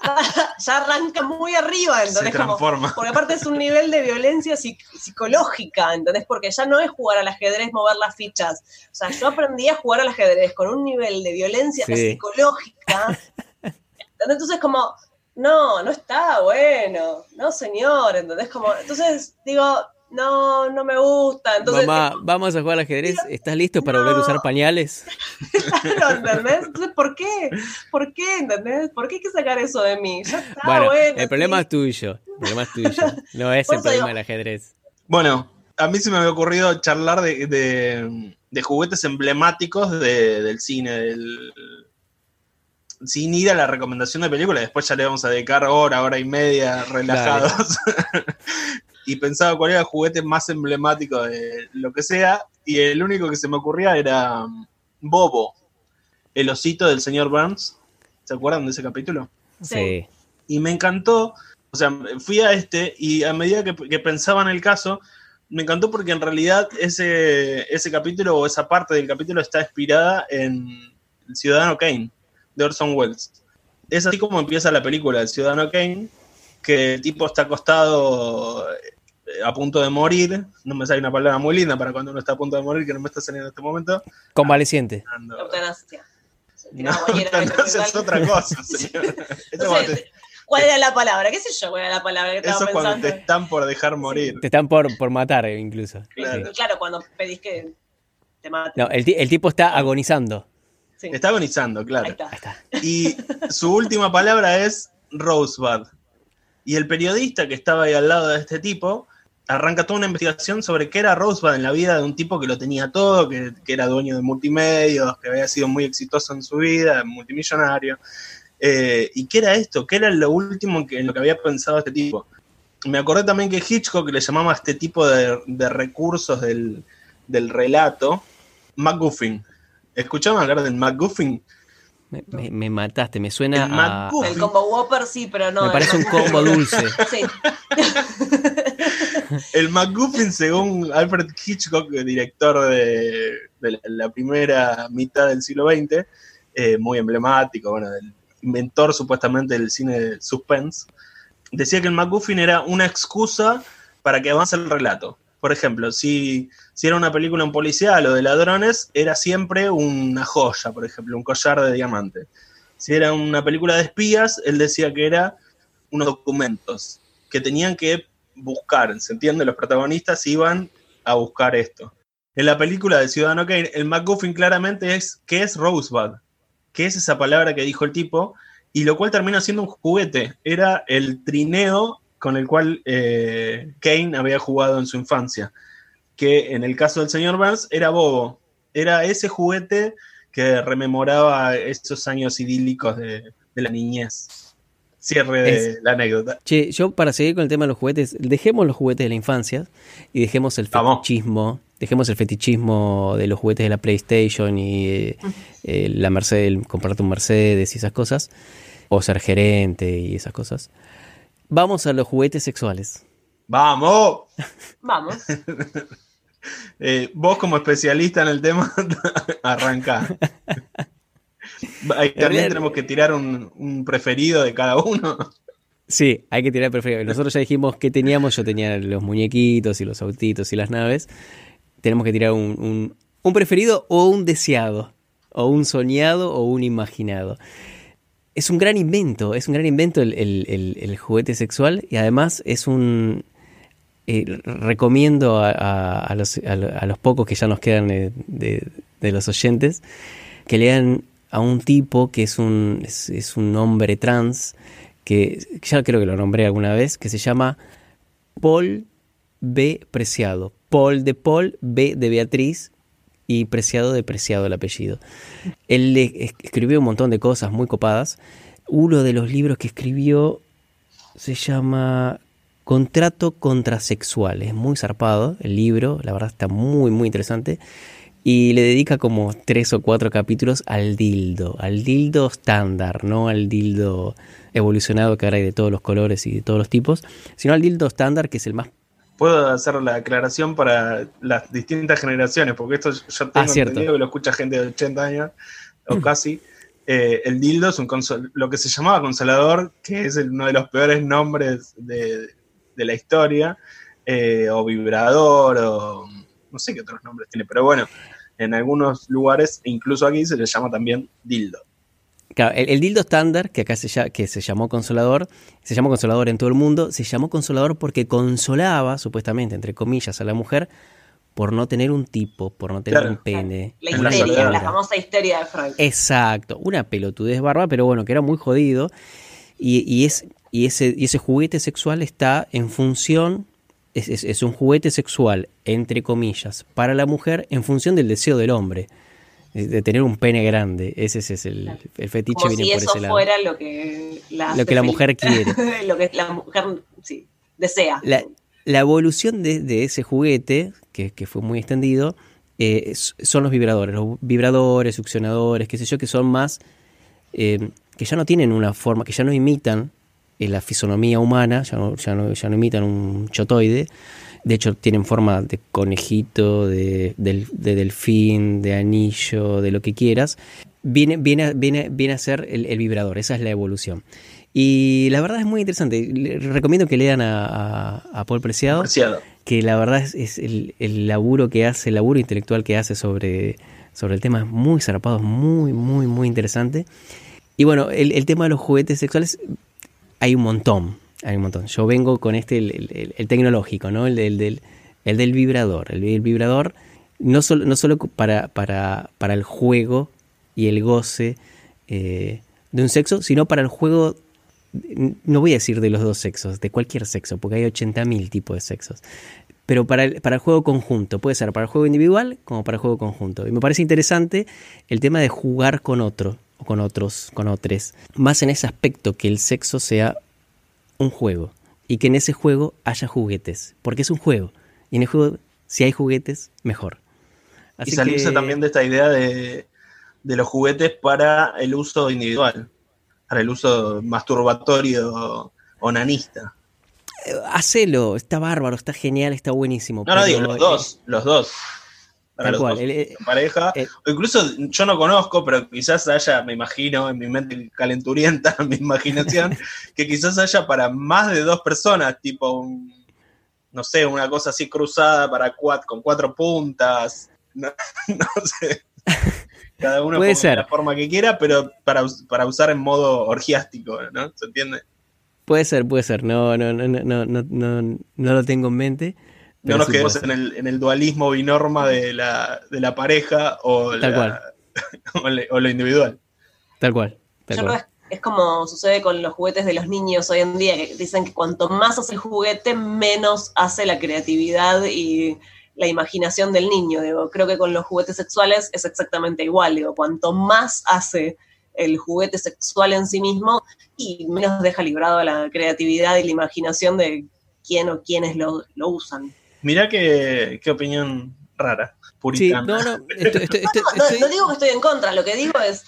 ya arranca muy arriba, Se entonces como, porque aparte es un nivel de violencia psic- psicológica, ¿entendés? Porque ya no es jugar al ajedrez, mover las fichas. O sea, yo aprendí a jugar al ajedrez con un nivel de violencia Sí. psicológica. ¿entendés? Entonces como, no, no está bueno, no señor, ¿entendés? Como, entonces digo, no, no me gusta. Entonces, Mamá, vamos a jugar al ajedrez. ¿Estás listo para volver a usar pañales? claro, ¿entendés? Entonces, ¿por qué? ¿Por qué? ¿Entendés? ¿Por qué hay que sacar eso de mí? Ya está bueno, bueno. el problema sí. es tuyo. El problema es tuyo. No es el problema digo- del ajedrez. Bueno, a mí se me había ocurrido charlar de, de- de juguetes emblemáticos de- del cine, del, sin ir a la recomendación de película, después ya le vamos a dedicar hora, hora y media relajados. y pensaba cuál era el juguete más emblemático de lo que sea, y el único que se me ocurría era um, Bobo, el osito del señor Burns. ¿Se acuerdan de ese capítulo? Sí. Y me encantó, o sea, fui a este y a medida que, que pensaba en el caso, me encantó porque en realidad ese, ese capítulo o esa parte del capítulo está inspirada en El Ciudadano Kane, de Orson Welles. Es así como empieza la película El Ciudadano Kane, que el tipo está acostado a punto de morir, no me sale una palabra muy linda para cuando uno está a punto de morir, que no me está saliendo en este momento. Convaleciente. Ando- Eutanasia. No, eutanasia es otra cosa, señor. No sé, te- ¿Cuál era la palabra? ¿Qué sé yo cuál era la palabra que estaba Eso es cuando te están por dejar morir. Te están por, por matar, eh, incluso. Claro. Sí. Claro, cuando pedís que temática. No, el, ti- el tipo está agonizando. Sí. Está agonizando, claro. Ahí está. Ahí está. Y su última palabra es Rosebud. Y el periodista que estaba ahí al lado de este tipo arranca toda una investigación sobre qué era Rosebud en la vida de un tipo que lo tenía todo, que, que era dueño de multimedios, que había sido muy exitoso en su vida, multimillonario. Eh, ¿Y qué era esto? ¿Qué era lo último que, en lo que había pensado este tipo? Me acordé también que Hitchcock le llamaba a este tipo de, de recursos del, del relato MacGuffin. ¿Escuchaban hablar del MacGuffin? Me, me- me mataste, me suena El a, McGuffin. El combo Whopper sí, pero no. me parece un combo dulce. Sí. El MacGuffin, según Alfred Hitchcock, director de, la, primera mitad del siglo XX, eh, muy emblemático, bueno, del inventor supuestamente del cine de suspense, decía que el MacGuffin era una excusa para que avance el relato. Por ejemplo, si, era una película en policial o de ladrones, era siempre una joya, por ejemplo, un collar de diamante. Si era una película de espías, él decía que era unos documentos que tenían que buscar, ¿se entiende? Los protagonistas iban a buscar esto. En la película de Ciudadano Kane, el MacGuffin claramente es ¿qué es Rosebud? ¿Qué es esa palabra que dijo el tipo? Y lo cual termina siendo un juguete. Era el trineo con el cual eh, Kane había jugado en su infancia. Que en el caso del señor Burns era Bobo. Era ese juguete que rememoraba esos años idílicos de, de la niñez. Cierre de Es- la anécdota. Che, yo para seguir con el tema de los juguetes, dejemos los juguetes de la infancia y dejemos el Vamos. fetichismo, dejemos el fetichismo de los juguetes de la PlayStation y eh, eh, la Mercedes, el comprarte un Mercedes y esas cosas, o ser gerente y esas cosas. Vamos a los juguetes sexuales. ¡Vamos! Vamos. Eh, vos como especialista en el tema, arranca. Ahí También tenemos que tirar un, un preferido de cada uno. Sí, hay que tirar preferido. Nosotros ya dijimos que teníamos, yo tenía los muñequitos y los autitos y las naves. Tenemos que tirar un, un- un preferido o un deseado, o un soñado o un imaginado. Es un gran invento, es un gran invento el, el- el- el juguete sexual y además es un... eh, recomiendo a, a- a los, a lo- a los pocos que ya nos quedan eh, de, de los oyentes que lean a un tipo que es un, es, un hombre trans, que ya creo que lo nombré alguna vez, que se llama Paul B. Preciado. Paul de Paul, B de Beatriz y Preciado de Preciado el apellido. Él escribió un montón de cosas muy copadas. Uno de los libros que escribió se llama Contrato Contrasexual. Es muy zarpado el libro, la verdad está muy, muy interesante. Y le dedica como tres o cuatro capítulos al dildo, al dildo estándar, no al dildo evolucionado que ahora hay de todos los colores y de todos los tipos, sino al dildo estándar que es el más... Puedo hacer la aclaración para las distintas generaciones, porque esto yo tengo Ah, entendido que lo escucha gente de 80 años o casi. Eh, el dildo es un consol- lo que se llamaba consolador, que es el- uno de los peores nombres de, de la historia, eh, o vibrador, o no sé qué otros nombres tiene, pero bueno, en algunos lugares, incluso aquí, se le llama también dildo. Claro, el, el dildo estándar, que acá se, que se llamó consolador, se llamó consolador en todo el mundo, se llamó consolador porque consolaba, supuestamente, entre comillas, a la mujer por no tener un tipo, por no tener Claro. un pene. La histeria, la famosa histeria de Freud. Exacto, una pelotudez barba, pero bueno, que era muy jodido. Y, y es, y, ese, y ese juguete sexual está en función, es, es- es un juguete sexual, entre comillas, para la mujer en función del deseo del hombre, de tener un pene grande. Ese, ese es el, el fetiche Como viene si por eso ese lado. fuera lo que la, Lo que la mujer quiere. lo que la mujer sí, desea. La, la evolución de, de ese juguete, que, que fue muy extendido, eh, son los vibradores. Los vibradores, succionadores, qué sé yo, que son más. eh, que ya no tienen una forma, que ya no imitan la fisonomía humana, ya no, ya, no, ya no imitan un chotoide. De hecho, tienen forma de conejito, de, de delfín, de anillo, de lo que quieras. Viene, viene, a- viene, viene a ser el, el vibrador, esa es la evolución. Y la verdad es muy interesante. Le- recomiendo que lean a, a- a Paul Preciado, Preciado. que la verdad es, es el, el laburo que hace, el laburo intelectual que hace sobre, sobre el tema es muy zarpado, es muy, muy, muy interesante. Y bueno, el, el tema de los juguetes sexuales, hay un montón, hay un montón. Yo vengo con este, el, tecnológico, ¿no? El, del- el del vibrador. El, el vibrador no solo, no solo para, para, para el juego y el goce eh, de un sexo, sino para el juego, no voy a decir de los dos sexos, de cualquier sexo, porque hay 80.000 tipos de sexos. Pero para el, para el juego conjunto, puede ser para el juego individual como para el juego conjunto. Y me parece interesante el tema de jugar con otro, o con otros, con otros, más en ese aspecto que el sexo sea un juego y que en ese juego haya juguetes, porque es un juego. Y en el juego, si hay juguetes, mejor. y salirse también de esta idea de, de los juguetes para el uso individual, para el uso masturbatorio o nanista. Eh, hacelo, está bárbaro, está genial, está buenísimo. No, no digo, los dos, los dos. Para los dos, pareja. o incluso yo no conozco, pero quizás haya, me imagino, en mi mente calenturienta, en mi imaginación, que quizás haya para más de dos personas, tipo un, no sé, una cosa así cruzada para cuatro, con cuatro puntas. No, sé. Cada uno Puede ser. de la forma que quiera, pero para, para usar en modo orgiástico, ¿no? ¿Se entiende? Puede ser, puede ser. No, no, no, no, no, no, no lo tengo en mente. No nos quedemos en el, en el, dualismo binorma de la, de la pareja o, la, o, lo individual. Tal cual. es como sucede con los juguetes de los niños hoy en día, que dicen que cuanto más hace el juguete, menos hace la creatividad y la imaginación del niño. Digo, creo que con los juguetes sexuales es exactamente igual. Digo, cuanto más hace el juguete sexual en sí mismo y menos deja librado la creatividad y la imaginación de quién o quiénes lo, usan. Mirá qué, opinión rara, puritana. no, no, no, digo que estoy en contra, lo que digo es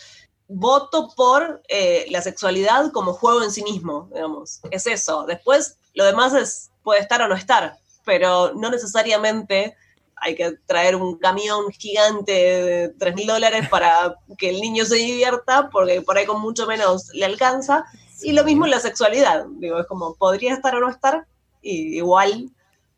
voto por eh, la sexualidad como juego en sí mismo, digamos. Es eso. Después, lo demás es, puede estar o no estar, pero no necesariamente hay que traer un camión gigante de 3 mil dólares para que el niño se divierta, porque por ahí con mucho menos le alcanza. Y lo mismo en la sexualidad. Digo, es como, podría estar o no estar, y igual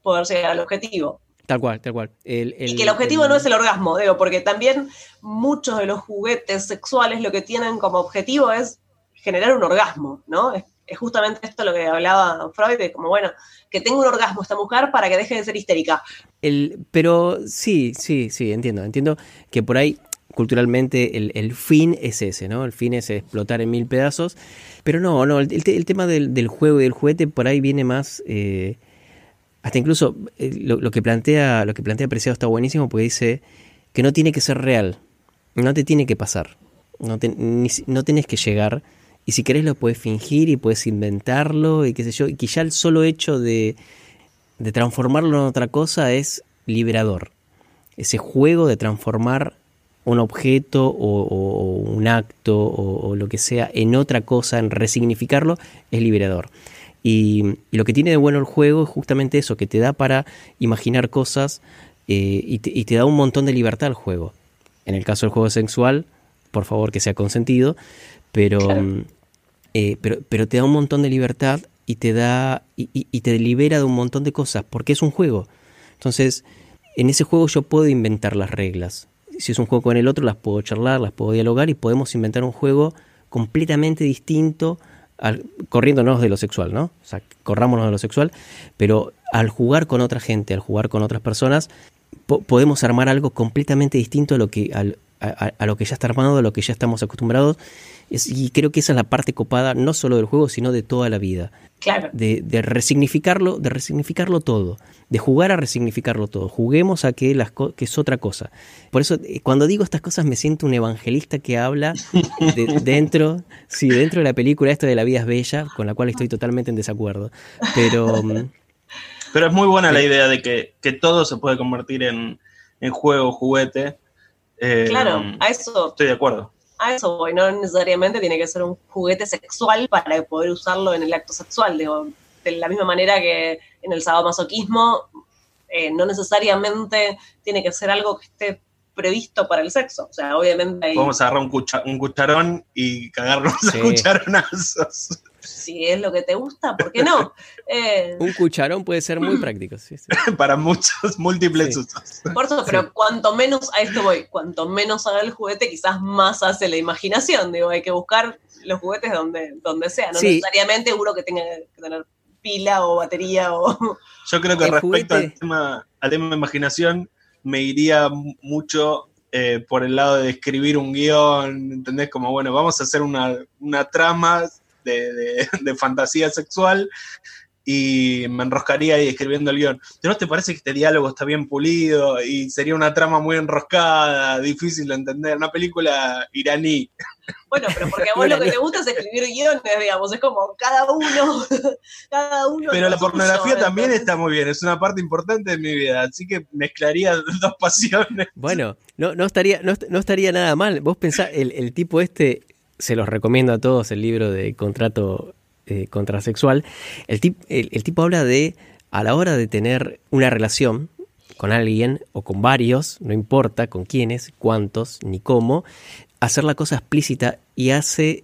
poder llegar al objetivo. Tal cual, tal cual. y que el objetivo no es el orgasmo, digo, porque también muchos de los juguetes sexuales lo que tienen como objetivo es generar un orgasmo, ¿no? es justamente esto lo que hablaba Freud, de como, bueno, que tenga un orgasmo esta mujer para que deje de ser histérica. El, pero sí, sí, sí, entiendo, entiendo que por ahí culturalmente el, fin es ese, ¿no? El fin es explotar en mil pedazos, pero no, no, el, tema del, juego y del juguete por ahí viene más... Eh, hasta incluso eh, lo, que plantea lo que plantea Preciado está buenísimo porque dice que no tiene que ser real, no te tiene que pasar, no, no tenés que llegar y si querés lo puedes fingir y puedes inventarlo y qué sé yo. Y que ya el solo hecho de transformarlo en otra cosa es liberador. Ese juego de transformar un objeto o, un acto o, lo que sea en otra cosa, en resignificarlo, es liberador. Y, lo que tiene de bueno el juego es justamente eso, que te da para imaginar cosas eh, y, te, y, te, da un montón de libertad al juego. En el caso del juego sexual, por favor que sea consentido, pero, eh, pero, pero te da un montón de libertad y te da y, te libera de un montón de cosas, porque es un juego. Entonces, en ese juego yo puedo inventar las reglas. Si es un juego con el otro, las puedo charlar, las puedo dialogar y podemos inventar un juego completamente distinto, al, corriéndonos de lo sexual, ¿no? Corrámonos de lo sexual, pero al jugar con otra gente, al jugar con otras personas, podemos armar algo completamente distinto a lo que, a, lo que ya está armado, a lo que ya estamos acostumbrados y creo que esa es la parte copada no solo del juego, sino de toda la vida. Claro. De, resignificarlo, de resignificarlo todo, de jugar a resignificarlo todo. Juguemos a que, las que es otra cosa. Por eso, eh, cuando digo estas cosas, me siento un evangelista que habla dentro, sí, dentro de la película esta de La vida es bella, con la cual estoy totalmente en desacuerdo. Pero. Mm, Pero es muy buena la idea de que, todo se puede convertir en, en juego, juguete. Eh, claro, a eso. Estoy de acuerdo a eso voy, no necesariamente tiene que ser un juguete sexual para poder usarlo en el acto sexual. Digo, de la misma manera que en el sadomasoquismo, eh, no necesariamente tiene que ser algo que esté previsto para el sexo. O sea, obviamente Vamos a agarrar un, cucharón y cagarnos a cucharonazos si es lo que te gusta, ¿por qué no? Eh, un cucharón puede ser muy práctico, Para muchos, múltiples usos. Por eso, pero cuanto menos, a esto voy, cuanto menos haga el juguete, quizás más hace la imaginación. Digo, hay que buscar los juguetes donde, donde sea, no necesariamente uno que tenga que tener pila o batería o... Yo creo que respecto al tema, al tema de imaginación, me iría mucho eh, por el lado de escribir un guion, ¿entendés? Como, bueno, vamos a hacer una, trama de, de fantasía sexual y me enroscaría ahí escribiendo el guion. ¿No te parece que este diálogo está bien pulido y sería una trama muy enroscada, difícil de entender? Una película iraní. Bueno, pero porque a vos lo que te gusta es escribir guiones, digamos, es como cada uno, cada uno. Pero la pornografía también está muy bien, es una parte importante de mi vida, así que mezclaría dos pasiones. Bueno, no, no, estaría, no, estaría nada mal. Vos pensás, el, el tipo este, se los recomiendo a todos el libro de contrato eh, contrasexual, el, el, tipo habla de a la hora de tener una relación con alguien o con varios, no importa con quiénes, cuántos, ni cómo, hacer la cosa explícita y hace,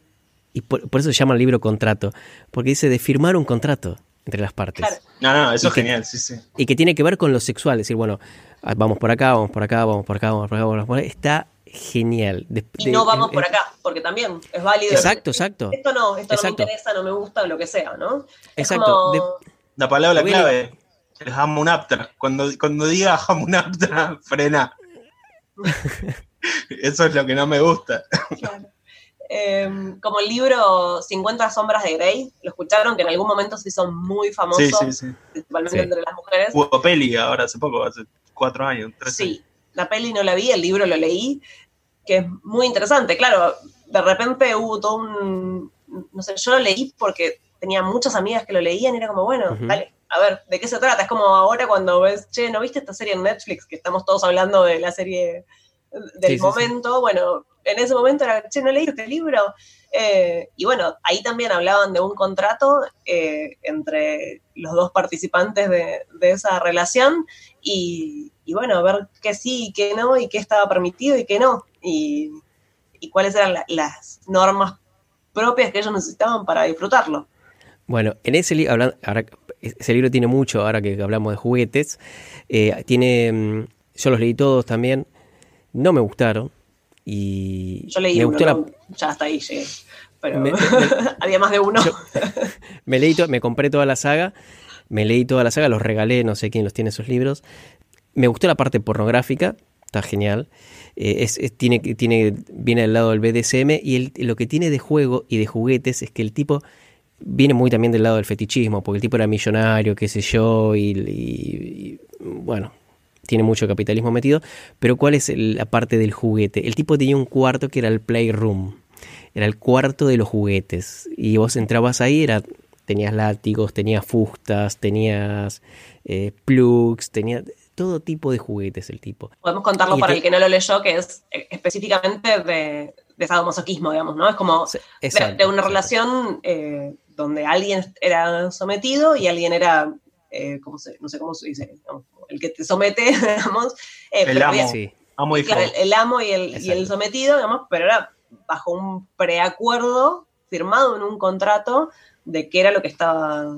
y por, eso se llama el libro contrato, porque dice de firmar un contrato entre las partes. No, no, eso es genial, sí, sí. Y que tiene que ver con lo sexual, decir, bueno, ah, vamos por acá, vamos por acá, vamos por acá, vamos por acá, vamos por acá. Está genial. y no vamos por acá, porque también es válido. Exacto, exacto. Esto no, esto no me interesa, no me gusta, lo que sea, ¿no? exacto. La palabra clave, el hamunaptra. Cuando, cuando diga hamunaptra, frena. Eso es lo que no me gusta. Em, como el libro 50 sombras de Grey, lo escucharon, que en algún momento se hizo muy famoso, principalmente entre las mujeres. Hubo peli ahora hace poco, hace cuatro años, tres Sí, la peli no la vi, el libro lo leí, que es muy interesante. Claro, de repente hubo todo un, no sé, yo lo leí porque tenía muchas amigas que lo leían y era como, bueno, dale, a ver, ¿de qué se trata? Es como ahora cuando ves, che, ¿no viste esta serie en Netflix? Que estamos todos hablando de la serie del momento. Bueno, en ese momento era, che, ¿no leí este libro? Eh, y bueno, ahí también hablaban de un contrato eh, entre los dos participantes de, de esa relación y, y bueno, ver qué sí y qué no, y qué estaba permitido y qué no, y, cuáles eran las normas propias que ellos necesitaban para disfrutarlo. Bueno, en ese libro, ese libro tiene mucho, ahora que hablamos de juguetes, eh, tiene, mm, yo los leí todos también, no me gustaron, y yo leí uno, ya hasta ahí llegué, pero había más de uno. me leí, me compré toda la saga, me leí toda la saga, los regalé, no sé quién los tiene esos libros, me gustó la parte pornográfica, está genial. Eh, es, tiene, tiene, viene del lado del BDSM y lo que tiene de juego y de juguetes es que el tipo viene muy también del lado del fetichismo, porque el tipo era millonario, qué sé yo, y, bueno, tiene mucho capitalismo metido. Pero ¿cuál es la parte del juguete? El tipo tenía un cuarto que era el playroom, era el cuarto de los juguetes. Y vos entrabas ahí, era, tenías látigos, tenías fustas, tenías eh, plugs, tenías todo tipo de juguetes el tipo. Podemos contarlo para el que no lo leyó, que es eh, específicamente de, de sadomasoquismo, digamos, ¿no? Es como de, una relación eh, donde alguien era sometido y alguien era, eh, no sé cómo se dice, el que te somete, digamos. el amo, sí. amo y el, amo y el, y el sometido, digamos, pero era bajo un preacuerdo firmado en un contrato de qué era lo que estaba...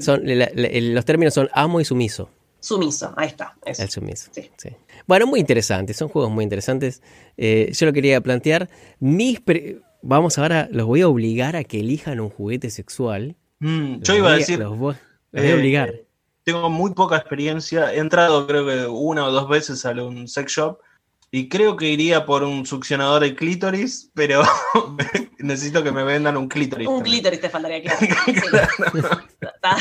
son, los términos son amo y sumiso. Sumiso, ahí está. El sumiso. Sí. Bueno, muy interesante, son juegos muy interesantes. Eh, yo lo quería plantear. Mis Vamos ahora, los voy a obligar a que elijan un juguete sexual. Mm, yo iba a decir. Los voy, a eh, obligar. Tengo muy poca experiencia. He entrado, creo que una o dos veces a un sex shop. Y creo que iría por un succionador de clítoris, pero necesito que me vendan un clítoris. Un clítoris te faltaría, claro.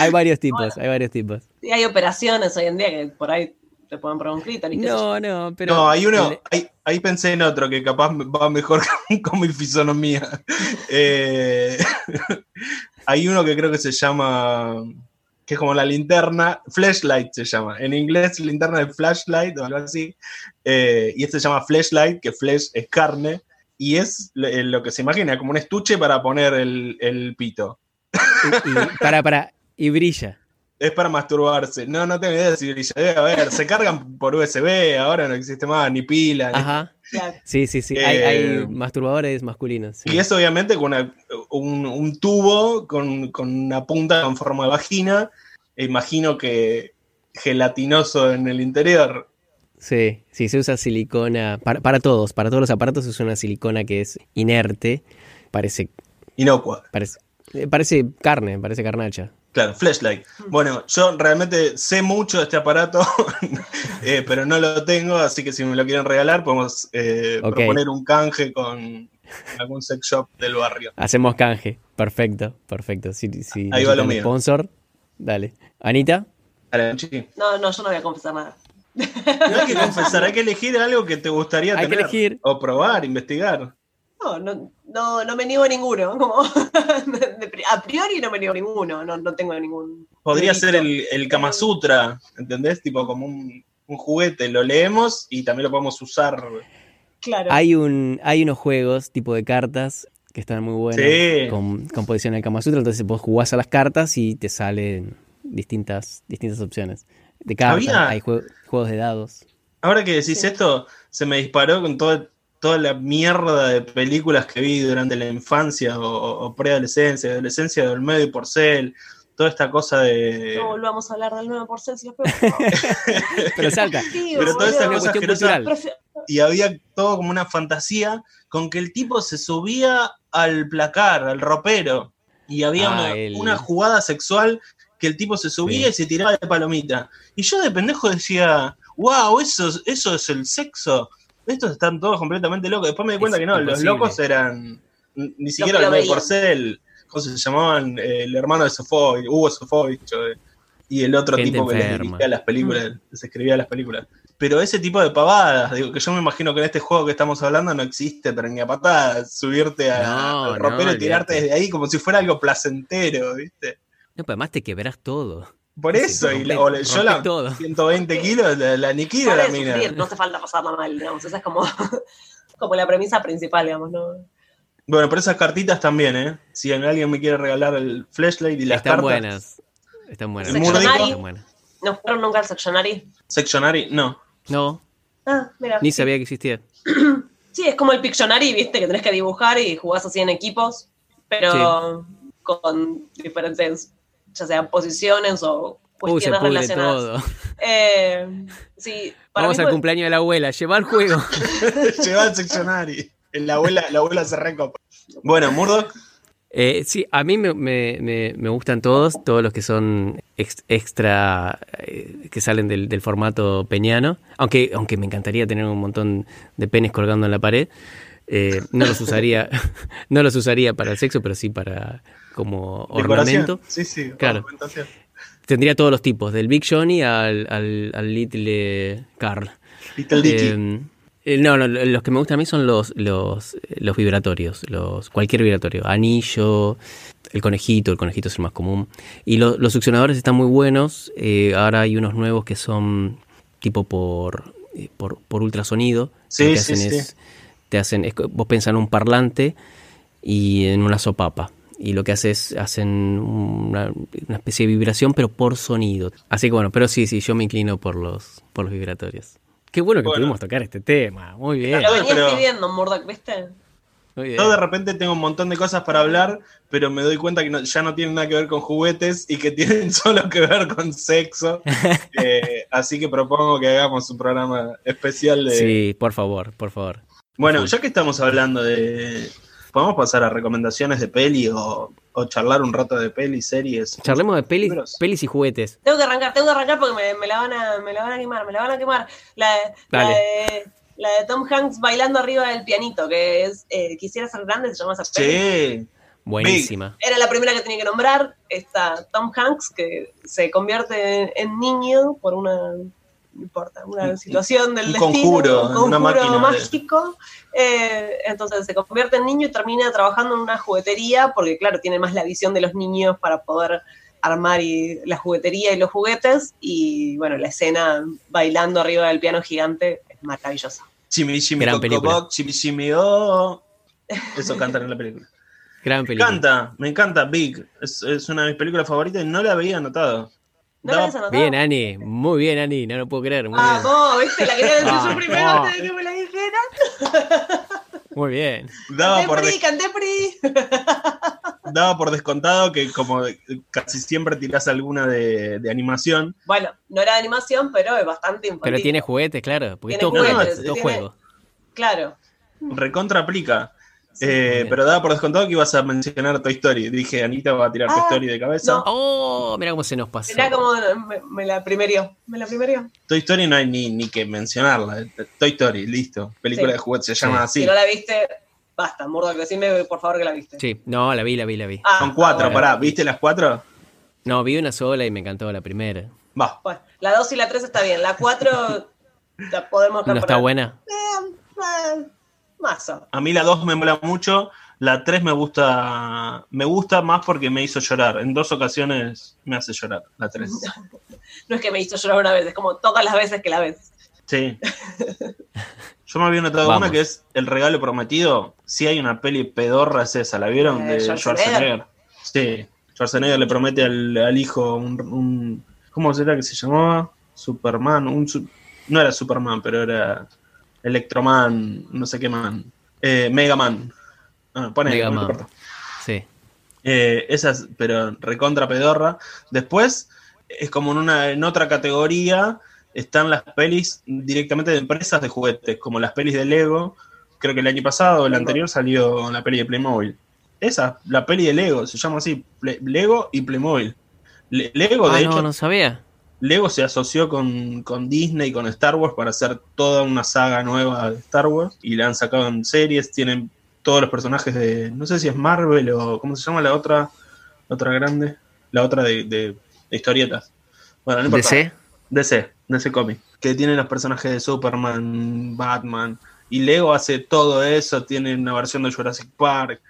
hay varios tipos, hay varios tipos. Sí, hay operaciones hoy en día que por ahí te pueden poner un clítoris. No, no, pero. No, hay uno, ahí, pensé en otro que capaz va mejor con mi fisonomía. Eh, hay uno que creo que se llama. que es como la linterna, flashlight se llama. En inglés, linterna de flashlight o algo así. Eh, y este se llama flashlight, que flesh es carne. Y es lo que se imagina, como un estuche para poner el, el pito. Para, para, y brilla. Es para masturbarse. No, no tengo idea si brilla. A ver, se cargan por USB, ahora no existe más, ni pila. Ajá. Sí, sí, sí. hay, eh, masturbadores masculinos. Y es obviamente con un, tubo con, una punta en forma de vagina. E imagino que gelatinoso en el interior. Sí, sí, se usa silicona. Para, para todos, para todos los aparatos se usa una silicona que es inerte. Parece. Inocua. Parece, eh, parece carne, parece carnacha. Claro, flashlight. Bueno, yo realmente sé mucho de este aparato, eh, pero no lo tengo, así que si me lo quieren regalar, podemos eh, proponer un canje con algún sex shop del barrio. Hacemos canje. Perfecto, perfecto. Si, si Ahí va lo mío. sponsor, dale. Anita. No, no, yo no voy a confesar nada. No hay que confesar, hay que elegir algo que te gustaría Hay que tener. elegir. O probar, investigar. No, no, no, no me niego a ninguno. Como, a priori no me niego a ninguno. No, no tengo ningún. Podría delito. ser el, el Kama Sutra, ¿entendés? Tipo como un, un juguete, lo leemos y también lo podemos usar. Claro. hay un hay unos juegos tipo de cartas que están muy buenos Sí. con, con posición del Kama Sutra, entonces vos jugás a las cartas y te salen distintas distintas opciones. De cartas, Había- hay jue- juegos de dados. Ahora que decís Sí. esto, se me disparó con todo- toda la mierda de películas que vi durante la infancia o, o preadolescencia, adolescencia de Olmedo y Porcel, toda esta cosa de... No volvamos a hablar del 9 por Celsius. Pero salta. Pero toda esta cosa asquerosa y había todo como una fantasía con que el tipo se subía al placar, al ropero, y había Ah, una, el- una jugada sexual que el tipo se subía Sí. y se tiraba de palomita. Y yo de pendejo decía, wow, eso, es- eso es el sexo. Estos están todos completamente locos. Después me di cuenta Es que no, los locos eran ni siquiera el veían. Porcel, ¿cómo se llamaban? El hermano de Sofovich, Hugo Sofovich, eh, y el otro Gente tipo que les dirigía las películas, les escribía las películas. Pero ese tipo de pavadas, digo, que yo me imagino que en este juego que estamos hablando no existe, pero ni a patadas, subirte a, No, al ropero no, y tirarte desde ahí como si fuera algo placentero, ¿viste? No, pero además te quebrás todo. Por Sí, eso, y la- rompés- o la- yo la todo. 120 kilos, la, la aniquilo la mina. sufrir, no hace falta pasarla mal, digamos. Esa es como, como la premisa principal, digamos, ¿no? Bueno, pero esas cartitas también, ¿eh? Si alguien me quiere regalar el flashlight y las Están cartas. buenas. Están buenas. Están buenas. ¿No fueron nunca al Sectionary? Sectionary, no. No, Ah, mira. ni sabía que existía. Sí, es como el Pictionary, viste, que tenés que dibujar y jugás así en equipos, pero con diferentes, ya sean posiciones o Uy, se cuestiones pudre relacionadas. todo. Eh, sí, para Vamos mí al fue- cumpleaños de la abuela, llevar juego. Lleva el Sectionary. La abuela, la abuela se recopa. Bueno, Murdoch, Eh, sí, a mí me, me- me- me gustan todos, todos los que son ex- extra, eh, que salen del, del formato peñano, aunque, aunque me encantaría tener un montón de penes colgando en la pared. Eh, no los usaría, no los usaría para el sexo, pero sí para como ornamento. Sí, sí, Claro. Tendría todos los tipos, del Big Johnny al, al, al Little Carl. Little Dicky. Eh, eh, no, no, los que me gustan a mí son los, los, los vibratorios, los, cualquier vibratorio, anillo, el conejito, el conejito es el más común. Y lo- los succionadores están muy buenos, eh, ahora hay unos nuevos que son tipo por, eh, por, por ultrasonido. Sí, Lo que sí, hacen sí. es, te hacen, es, vos pensás en un parlante y en una sopapa. Y lo que hace es, hacen una, una especie de vibración, pero por sonido. Así que bueno, pero sí, sí, yo me inclino por los, por los vibratorios. Qué bueno que Bueno. pudimos tocar este tema. Muy bien. Lo pero- pidiendo, Murdoch, ¿viste? Muy bien. Yo de repente tengo un montón de cosas para hablar, pero me doy cuenta que no- ya no tienen nada que ver con juguetes y que tienen solo que ver con sexo. Eh, así que propongo que hagamos un programa especial de... Sí, por favor, por favor. Bueno, ya que estamos hablando de... ¿Podemos pasar a recomendaciones de peli o, o charlar un rato de peli, series? Charlemos de pelis, Libros. pelis y juguetes. Tengo que arrancar, tengo que arrancar porque me, me la van a, me la van a quemar, me la van a quemar. La, la de, la de Tom Hanks bailando arriba del pianito, que es eh, Quisiera ser grande, se llama esa peli. Sí. Buenísima. Era la primera que tenía que nombrar. Está Tom Hanks, que se convierte en niño por una, no importa, una Un- situación del un destino, conjuro, un una conjuro mágico. Eh, entonces se convierte en niño y termina trabajando en una juguetería, porque claro, tiene más la visión de los niños para poder armar y, la juguetería y los juguetes. Y bueno, la escena bailando arriba del piano gigante es maravillosa. Chimi, chimi, Gran película. boc, chimi, chimi, oh. Eso cantan en la película. Gran Me película. encanta, me encanta Big. Es, es una de mis películas favoritas y no la había anotado. ¿No habías anotado? Bien, Ani. Muy bien, Ani. No lo puedo creer. Muy Ah, bien. vos, viste, la quería decir Ah, yo primero no. antes de que me la dijera. Muy bien. Daba por, des- pri, canté pri. daba por descontado que como casi siempre tirás alguna de, de animación. Bueno, no era de animación, pero es bastante infantil. Pero tiene juguetes, claro. Porque es Tiene todo juguetes, juego. todo tiene- juego. Claro. Recontra aplica. Eh, pero daba por descontado que ibas a mencionar Toy Story. Dije, Anita va a tirar Toy Ah, Story de cabeza. no. Oh, mira cómo se nos pasó. Mirá cómo me, me la primerió. Me la primerió. Toy Story no hay ni, ni que mencionarla. Toy Story, listo. Película Sí. de juguetes se llama Si así. no la viste, basta, Murdoch, decime por favor que la viste. Sí, no, la vi, la vi, la vi. Ah, Son cuatro, ah, bueno. pará. ¿Viste las cuatro? No, vi una sola y me encantó la primera. Va. Bueno, la 2 y la 3 está bien. La 4 la podemos ¿No está buena? Eh, eh, mazo. A mí la 2 me mola mucho, la 3 me gusta me gusta más porque me hizo llorar. En dos ocasiones me hace llorar, la 3. No es que me hizo llorar una vez, es como todas las veces que la ves. Sí. Yo me había notado Vamos. una que es El regalo prometido. Si hay una peli pedorra es esa, ¿la vieron? Eh, de Schwarzenegger. Schwarzenegger. Sí. Schwarzenegger le promete al, al hijo un, un- ¿Cómo será que se llamaba? Superman. Un, su- no era Superman, pero era Electroman, no sé qué man. Eh, Mega Man. Ah, pone, Mega Man. Sí. Eh, esas, pero recontra pedorra. Después, es como en una, en otra categoría, están las pelis directamente de empresas de juguetes, como las pelis de Lego. Creo que el año pasado o el anterior salió la peli de Playmobil. Esa, la peli de Lego, se llama así, Play- Lego y Playmobil. Le- Lego, de Ah, hecho, no, no sabía. Lego se asoció con, con Disney y con Star Wars para hacer toda una saga nueva de Star Wars y la han sacado en series, tienen todos los personajes de, no sé si es Marvel o cómo se llama la otra, la otra grande, la otra de, de- de historietas. Bueno, no importa. DC. DC, DC Comics, que tiene los personajes de Superman, Batman, y Lego hace todo eso, tiene una versión de Jurassic Park.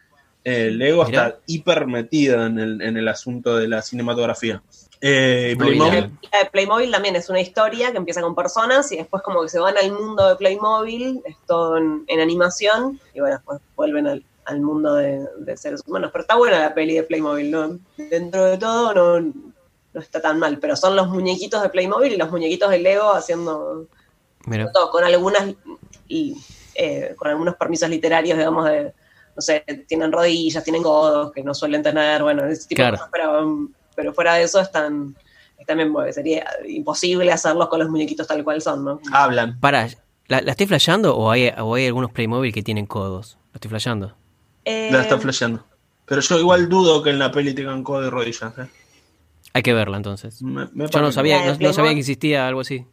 Eh, Lego Mirá. está hiper metida en el, en el asunto de la cinematografía. Eh, Playmobil, nada. La de Playmobil también es una historia que empieza con personas y después como que se van al mundo de Playmobil, es todo en, en animación y bueno, después vuelven al, al mundo de, de seres humanos. Pero está buena la peli de Playmobil, ¿no? Dentro de todo no, no está tan mal, pero son los muñequitos de Playmobil y los muñequitos de Lego haciendo todo, con algunas y, eh, con algunos permisos literarios, digamos, de, no sé, tienen rodillas, tienen codos que no suelen tener, bueno, ese tipo Claro. de cosas, pero, um, pero fuera de eso están, están bien, porque sería imposible hacerlos con los muñequitos tal cual son, ¿no? hablan. Para, ¿la, la estoy flasheando o hay, o hay algunos Playmobil que tienen codos? ¿La estoy flasheando? Eh, La está flasheando. Pero yo igual dudo que en la peli tengan codo y rodillas. ¿eh? Hay que verla entonces. Me- me Yo no sabía, de no, sabía que existía algo así.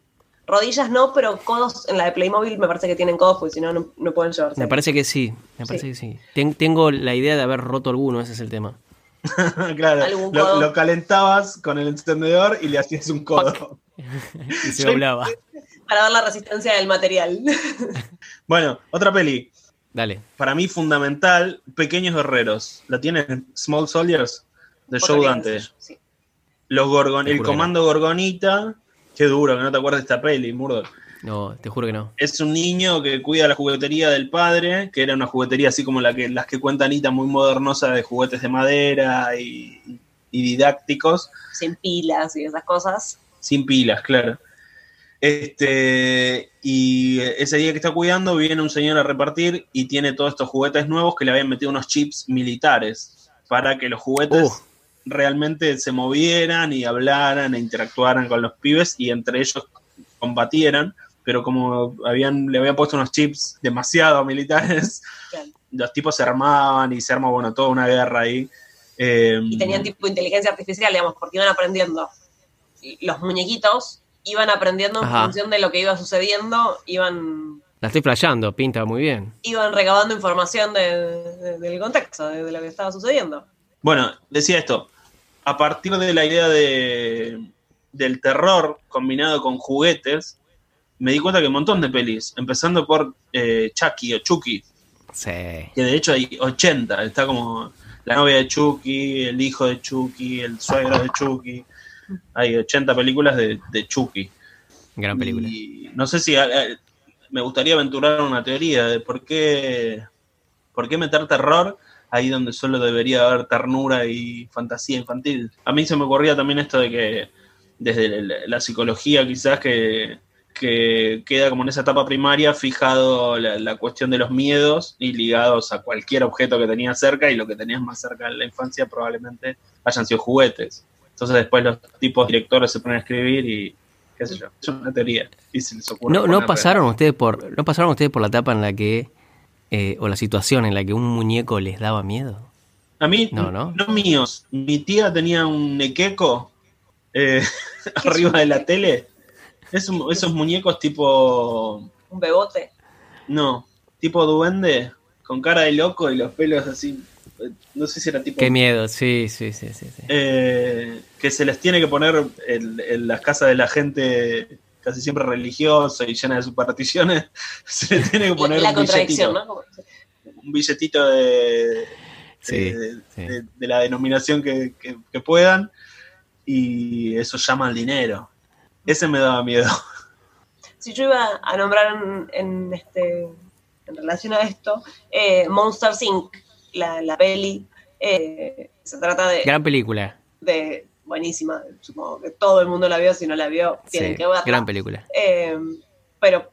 Rodillas no, pero codos en la de Playmobil me parece que tienen codos, porque si no, no, no pueden llevarse. Me parece que sí, me Sí. parece que sí. Ten- tengo la idea de haber roto alguno, ese es el tema. claro, Algún lo, codo. lo calentabas con el encendedor y le hacías un codo. Y se doblaba. Para ver la resistencia del material. Bueno, otra peli. Dale. Para mí fundamental, Pequeños Guerreros. ¿La tienen? Small Soldiers, de Joe Dante. sí. Los Gorgon, el comando Gorgonita. Qué duro que no te acuerdas de esta peli, Murdoch. No, te juro que no. Es un niño que cuida la juguetería del padre, que era una juguetería así como la que, las que cuenta Anita, muy modernosa, de juguetes de madera y, y didácticos, Sin pilas y esas cosas. sin pilas, claro. Este, y ese día que está cuidando, viene un señor a repartir y tiene todos estos juguetes nuevos que le habían metido unos chips militares para que los juguetes Uh. Realmente se movieran y hablaran e interactuaran con los pibes y entre ellos combatieran, pero como habían, le habían puesto unos chips demasiado militares, los tipos se armaban y se armó, bueno, toda una guerra ahí. Eh, y tenían tipo inteligencia artificial, digamos, porque iban aprendiendo. Los muñequitos iban aprendiendo en Ajá. función de lo que iba sucediendo, iban, La estoy flasheando, pinta muy bien. iban recabando información de- de- del contexto, de, de lo que estaba sucediendo. Bueno, decía esto, a partir de la idea de, del terror combinado con juguetes, me di cuenta que un montón de pelis, empezando por eh, Chucky o Chucky, Sí. que de hecho hay 80, está como la novia de Chucky, el hijo de Chucky, el suegro de Chucky, hay 80 películas de, de Chucky. Gran película. Y no sé si me gustaría aventurar una teoría de por qué, por qué meter terror ahí donde solo debería haber ternura y fantasía infantil. A mí se me ocurría también esto de que desde la, psicología quizás que, que queda como en esa etapa primaria fijado la, la cuestión de los miedos y ligados a cualquier objeto que tenías cerca y lo que tenías más cerca en la infancia probablemente hayan sido juguetes. Entonces después los tipos directores se ponen a escribir y qué sé yo, es una teoría. Y se les ocurre No, pasaron ustedes por, no pasaron ustedes por la etapa en la que eh, o la situación en la que un muñeco les daba miedo? A mí, No, no, ¿no? míos. Mi tía tenía un nequeco eh, arriba de la tele. Esos, esos muñecos tipo. Un bebote. No, tipo duende, con cara de loco y los pelos así. No sé si era tipo. Qué miedo, sí, sí, sí, sí. sí. eh, que se les tiene que poner en, en las casas de la gente casi siempre religiosa y llena de supersticiones. Se les tiene que poner la un contradicción, billetito, un billetito de, Sí, de, sí. de- de la denominación que, que- que puedan y eso llama al dinero. Ese me daba miedo. Si yo iba a nombrar en, en este, en relación a esto, eh, Monsters Inc., la, la peli, eh, se trata de, Gran película. de- buenísima, supongo que todo el mundo la vio, si no la vio, tienen Sí, que verla. gran película. Eh, pero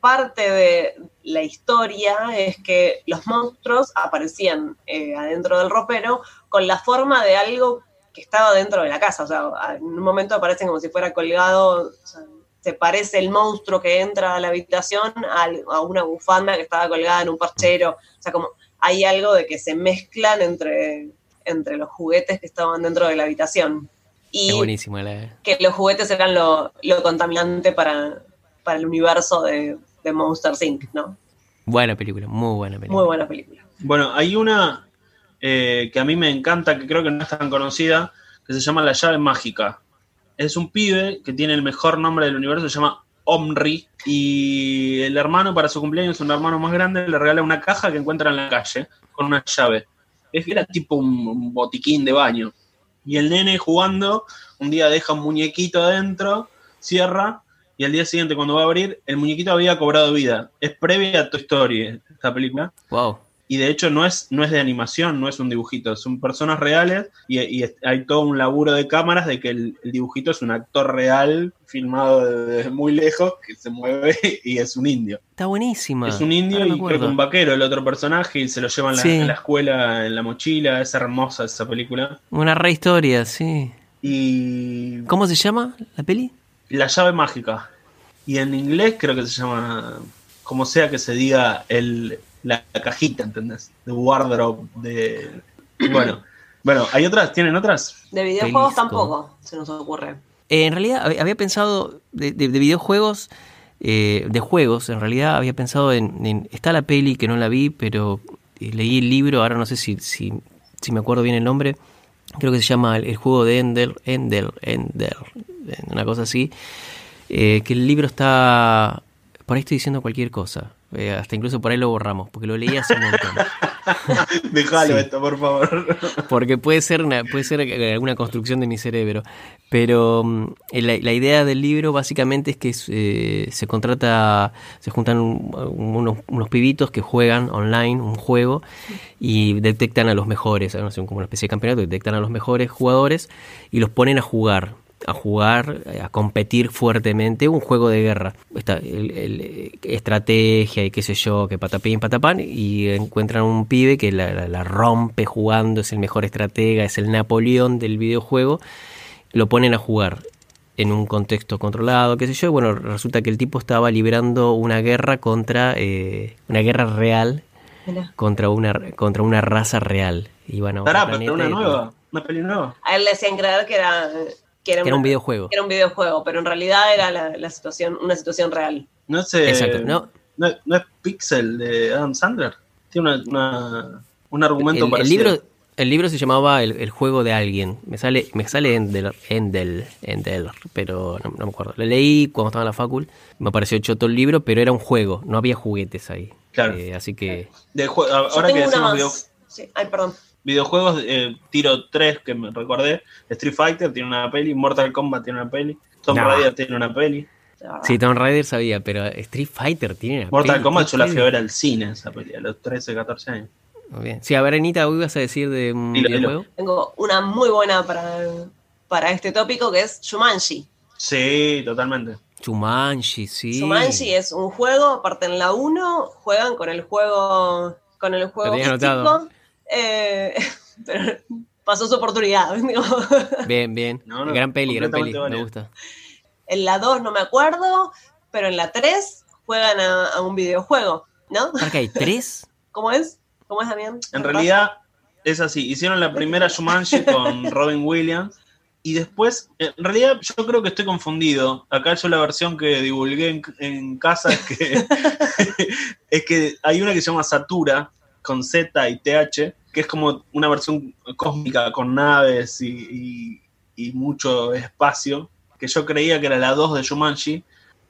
parte de la historia es que los monstruos aparecían eh, adentro del ropero con la forma de algo que estaba dentro de la casa. O sea, en un momento aparecen como si fuera colgado. o sea, se parece el monstruo que entra a la habitación al- a una bufanda que estaba colgada en un parchero. O sea, como hay algo de que se mezclan entre, entre los juguetes que estaban dentro de la habitación. Y Es buenísimo. La... que los juguetes eran lo, lo contaminante para, para el universo de, de Monsters Inc., ¿no? Buena película, muy buena película. Muy buena película. Bueno, hay una eh, que a mí me encanta, que creo que no es tan conocida, que se llama La llave mágica. Es un pibe que tiene el mejor nombre del universo, se llama Omri, y el hermano para su cumpleaños, un hermano más grande, le regala una caja que encuentra en la calle con una llave. Es era tipo un, botiquín de baño. Y el nene jugando, un día deja un muñequito adentro, cierra, y al día siguiente cuando va a abrir, el muñequito había cobrado vida. Es previa a Toy Story esta película Wow. Y de hecho no es, no es de animación, no es un dibujito, son personas reales y, hay todo un laburo de cámaras de que el, el dibujito es un actor real filmado desde muy lejos que se mueve y es un indio. Está buenísima. es un indio me y creo que un vaquero el otro personaje y se lo llevan en la, Sí. en la escuela en la mochila, es hermosa esa película. Una re historia, sí. Y ¿Cómo se llama la peli? La llave mágica. Y en inglés creo que se llama, como sea que se diga, el, la, cajita, ¿entendés? De wardrobe, de... Bueno, bueno, ¿hay otras? ¿Tienen otras? De videojuegos Pelisco. tampoco se nos ocurre. Eh, en realidad hab- había pensado de, de- de videojuegos, eh, de juegos, en realidad había pensado en, en- Está la peli que no la vi, pero eh, leí el libro, ahora no sé si, si, si me acuerdo bien el nombre. Creo que se llama El, el juego de Ender, Ender, Ender, una cosa así. eh, que el libro está... Por ahí estoy diciendo cualquier cosa. Eh, hasta incluso por ahí lo borramos, porque lo leí hace un montón. Déjalo Sí. esto, por favor. Porque puede ser una, puede ser eh, alguna construcción de mi cerebro. Pero mm, la, la idea del libro básicamente es que eh, se contrata, se juntan un- unos, unos pibitos que juegan online un juego y detectan a los mejores, no sé, como una especie de campeonato, detectan a los mejores jugadores y los ponen a jugar a jugar, eh, a competir fuertemente, un juego de guerra. Está el, el, eh, estrategia y qué sé yo, que patapín, patapán, y encuentran un pibe que la, la- la rompe jugando, es el mejor estratega, es el Napoleón del videojuego, lo ponen a jugar en un contexto controlado, qué sé yo, y bueno, resulta que el tipo estaba librando una guerra contra, eh, una guerra real, contra una, contra una raza real. Y bueno, Pará, pero una nueva, una peli nueva. A él le hacían creer que era, que era, Que era un videojuego. que era un videojuego, pero en realidad era la, la situación, una situación real. No. Exacto, ¿no? no, no es Pixel de Adam Sandler. Tiene una, una- un argumento el, el parecido. libro el libro se llamaba el, el juego de alguien me sale me sale Endel Endel Endel pero no, no me acuerdo lo leí cuando estaba en la facul me pareció choto el libro pero era un juego no había juguetes ahí Claro. Eh, así que De jue- Yo ahora que una decimos más. video- Sí, Ay, perdón. Videojuegos, eh, tiro 3 que me recordé. Street Fighter tiene una peli, Mortal Kombat tiene una peli, Tomb. Raider tiene una peli. sí Tomb Raider sabía pero Street Fighter tiene una Mortal peli, Kombat ¿qué yo la fui a ver al cine esa peli, a los 13, 14 años. Muy bien. sí a ver Anita ¿vos ibas a decir de un Dilo, Tengo una muy buena para, para este tópico que es Shumanji. Sí, totalmente. Chumanji sí Shumanji es un juego, aparte en la 1 juegan con el juego con el juego. Eh, pero pasó su oportunidad. digo. bien bien No, no, gran peli gran peli me gusta En la 2 no me acuerdo, pero en la 3 juegan a, a un videojuego, ¿no? ¿Para qué hay tres ¿Cómo es? ¿Cómo es, Damián? En realidad es así. Hicieron la primera Shumanji con Robin Williams. Y después, en realidad yo creo que estoy confundido. Acá yo la versión que divulgué en, en casa es que, es que hay una que se llama Satura, con Z y TH, que es como una versión cósmica con naves y, mucho espacio, que yo creía que era la 2 de Shumanji,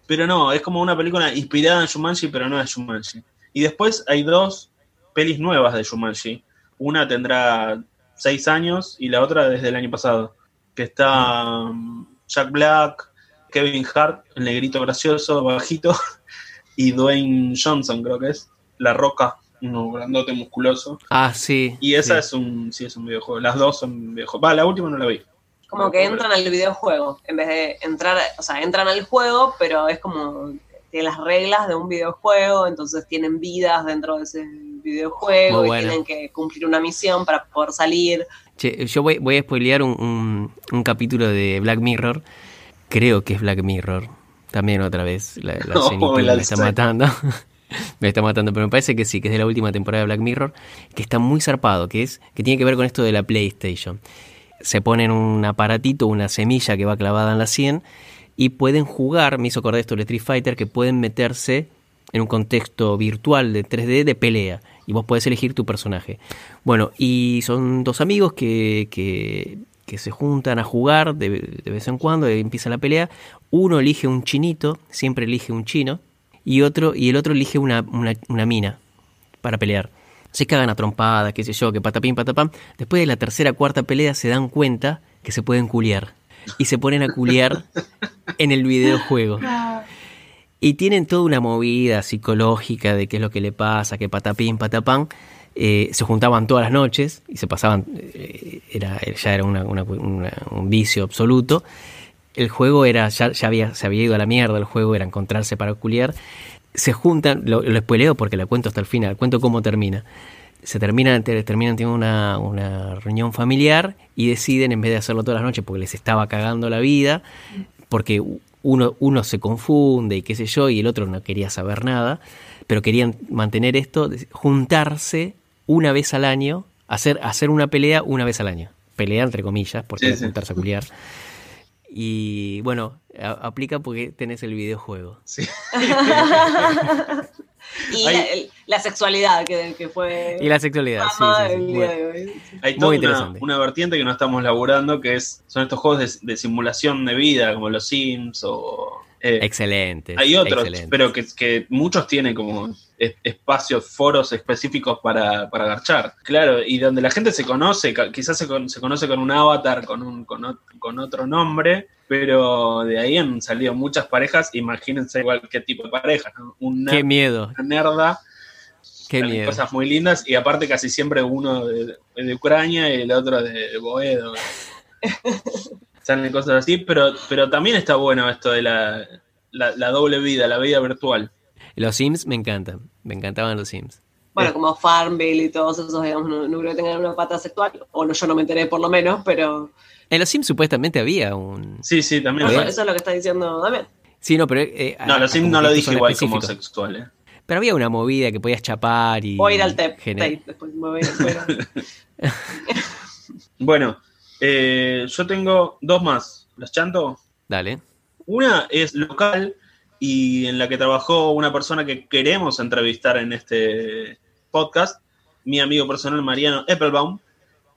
pero no, es como una película inspirada en Shumanji, pero no es Shumanji. Y después hay dos pelis nuevas de Shumanji. Una tendrá seis años y la otra desde el año pasado. Que está um, Jack Black, Kevin Hart, el negrito gracioso, bajito, y Dwayne Johnson, creo que es. La Roca, uno grandote musculoso. Ah, sí. Y esa sí. es un, sí, es un videojuego. Las dos son videojuegos. Va, la última no la vi. Como que entran al videojuego, en vez de entrar, o sea, entran al juego, pero es como tienen las reglas de un videojuego, entonces tienen vidas dentro de ese videojuego Muy y bueno. tienen que cumplir una misión para poder salir. Che, yo voy, voy a spoilear un, un- un capítulo de Black Mirror. Creo que es Black Mirror. También otra vez. La, la No, me está matando. me está matando, pero me parece que sí, que es de la última temporada de Black Mirror. Que está muy zarpado, que es que tiene que ver con esto de la PlayStation. Se ponen un aparatito, una semilla que va clavada en la 100 y pueden jugar, me hizo acordar esto de Street Fighter, que pueden meterse en un contexto virtual de 3D de pelea y vos podés elegir tu personaje. Bueno, y son dos amigos que, que, que se juntan a jugar de, vez en cuando, y empieza la pelea. Uno elige un chinito, siempre elige un chino, y otro y el otro elige una, una, una mina para pelear. Se cagan a trompadas, qué sé yo, que patapín, patapam. Después de la tercera, cuarta pelea se dan cuenta que se pueden culiar. Y se ponen a culiar en el videojuego. Y tienen toda una movida psicológica de qué es lo que le pasa, que patapín, patapán. Eh, se juntaban todas las noches y se pasaban, eh, era, ya era una- una- una- un vicio absoluto. El juego era, ya, ya había, se había ido a la mierda, el juego era encontrarse para culiar. Se juntan, lo, lo spoileo porque la cuento hasta el final, cuento cómo termina. Se terminan, te- terminan teniendo una, una reunión familiar y deciden, en vez de hacerlo todas las noches porque les estaba cagando la vida, porque uno, uno se confunde y qué sé yo, y el otro no quería saber nada, pero querían mantener esto, juntarse una vez al año, hacer, hacer una pelea una vez al año. Pelea entre comillas, porque sí. juntarse a culiar. Y bueno, aplica porque tenés el videojuego. Sí. y Hay- la, sexualidad que, que fue Y la sexualidad, sí, Bueno. Hay Muy una, una vertiente que no estamos laburando, que es son estos juegos de, de simulación de vida, como los Sims o... eh, Excelente. hay otros, excelente. pero que, que muchos tienen como es- espacios, foros específicos para, para garchar. Claro, y donde la gente se conoce, quizás se, con- se conoce con un avatar, con, un, con, con otro nombre, pero de ahí han salido muchas parejas, imagínense igual qué tipo de pareja, ¿no? Un Qué nerd, miedo, una nerda, qué miedo. cosas muy lindas, y aparte casi siempre uno de, de Ucrania y el otro de Boedo. Salen cosas así, pero, pero también está bueno esto de la, la, la doble vida, la vida virtual. Los Sims me encantan, me encantaban los Sims. Bueno, como Farmville y todos esos, digamos, no, no creo que tengan una pata sexual, o no, yo no me enteré por lo menos, pero En los Sims supuestamente había un... Sí, sí, también. eso, eso es lo que está diciendo Damián. Sí, no, pero... eh, No, los Sims como no lo dije igual como específicos. sexual. ¿eh? Pero había una movida que podías chapar y... Voy a ir al TEP, gener- después me voy afuera. Bueno, eh, yo tengo dos más. ¿Las chanto? Dale. Una es local y en la que trabajó una persona que queremos entrevistar en este podcast, mi amigo personal Mariano Eppelbaum,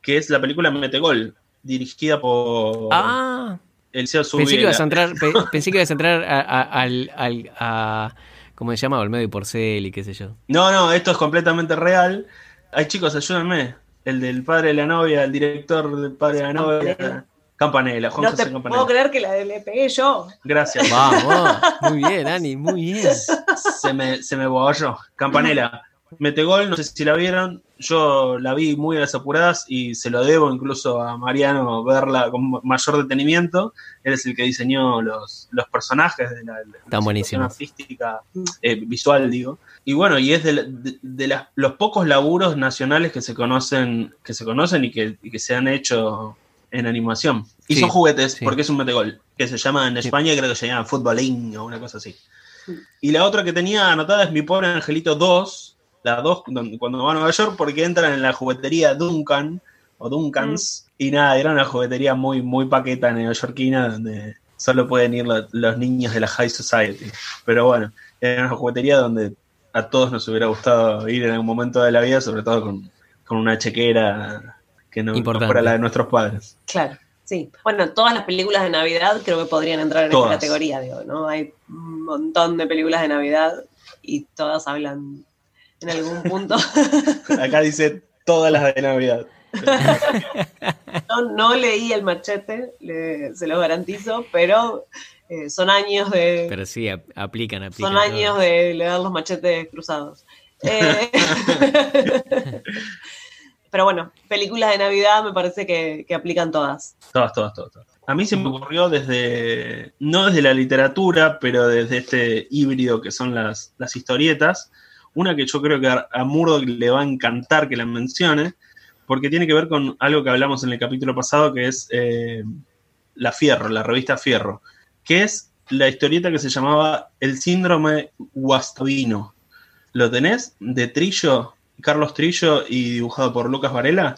que es la película Metegol, dirigida por Ah, el CEO pensé que ibas a entrar, pe- pensé que ibas a entrar a, a- al, al- a- ¿cómo se llama? Olmedo y Porcel y qué sé yo. No, no, esto es completamente real. Ay, chicos, ayúdenme. El del padre de la novia, el director del padre de la novia. Campanella. Campanella, Juan No José te Campanella. puedo creer que la le pegué yo. Gracias. Vamos, muy bien, Ani, muy bien. se me, se me bolló. Campanella. Metegol, no sé si la vieron. Yo la vi muy a las apuradas y se lo debo incluso a Mariano verla con mayor detenimiento. Él es el que diseñó los, los personajes de la, buenísimos. artística, eh, visual, digo. Y bueno, y es de, de- de las- los pocos laburos nacionales que se conocen, que se conocen y que, y que se han hecho en animación. Y Sí, son juguetes, sí. porque es un metegol, que se llama en Sí. España, creo que se llama Futbolín o una cosa así. Y la otra que tenía anotada es Mi Pobre Angelito 2, la 2 cuando va a Nueva York porque entran en la juguetería Duncan o Duncans y nada, era una juguetería muy, muy paqueta neoyorquina donde solo pueden ir los niños de la High Society. Pero bueno, era una juguetería donde a todos nos hubiera gustado ir en algún momento de la vida, sobre todo con, una chequera que no, fuera la de nuestros padres. Claro. Sí, bueno, todas las películas de Navidad creo que podrían entrar en esta categoría, digo, ¿no? Hay un montón de películas de Navidad y todas hablan en algún punto. Acá dice todas las de Navidad. No, leí el machete, se lo garantizo, pero eh, son años de. Pero sí, aplican, aplican. Son años de leer los machetes cruzados. Eh, pero bueno, películas de Navidad me parece que, aplican todas. Todas, todas, todas. A mí se me ocurrió desde, no desde la literatura, pero desde este híbrido que son las, las historietas. Una que yo creo que a, Murdoch le va a encantar que la mencione, porque tiene que ver con algo que hablamos en el capítulo pasado, que es eh, La Fierro, la revista Fierro, que es la historieta que se llamaba El síndrome Guastavino. ¿Lo tenés? De Trillo, Carlos Trillo y dibujado por Lucas Varela.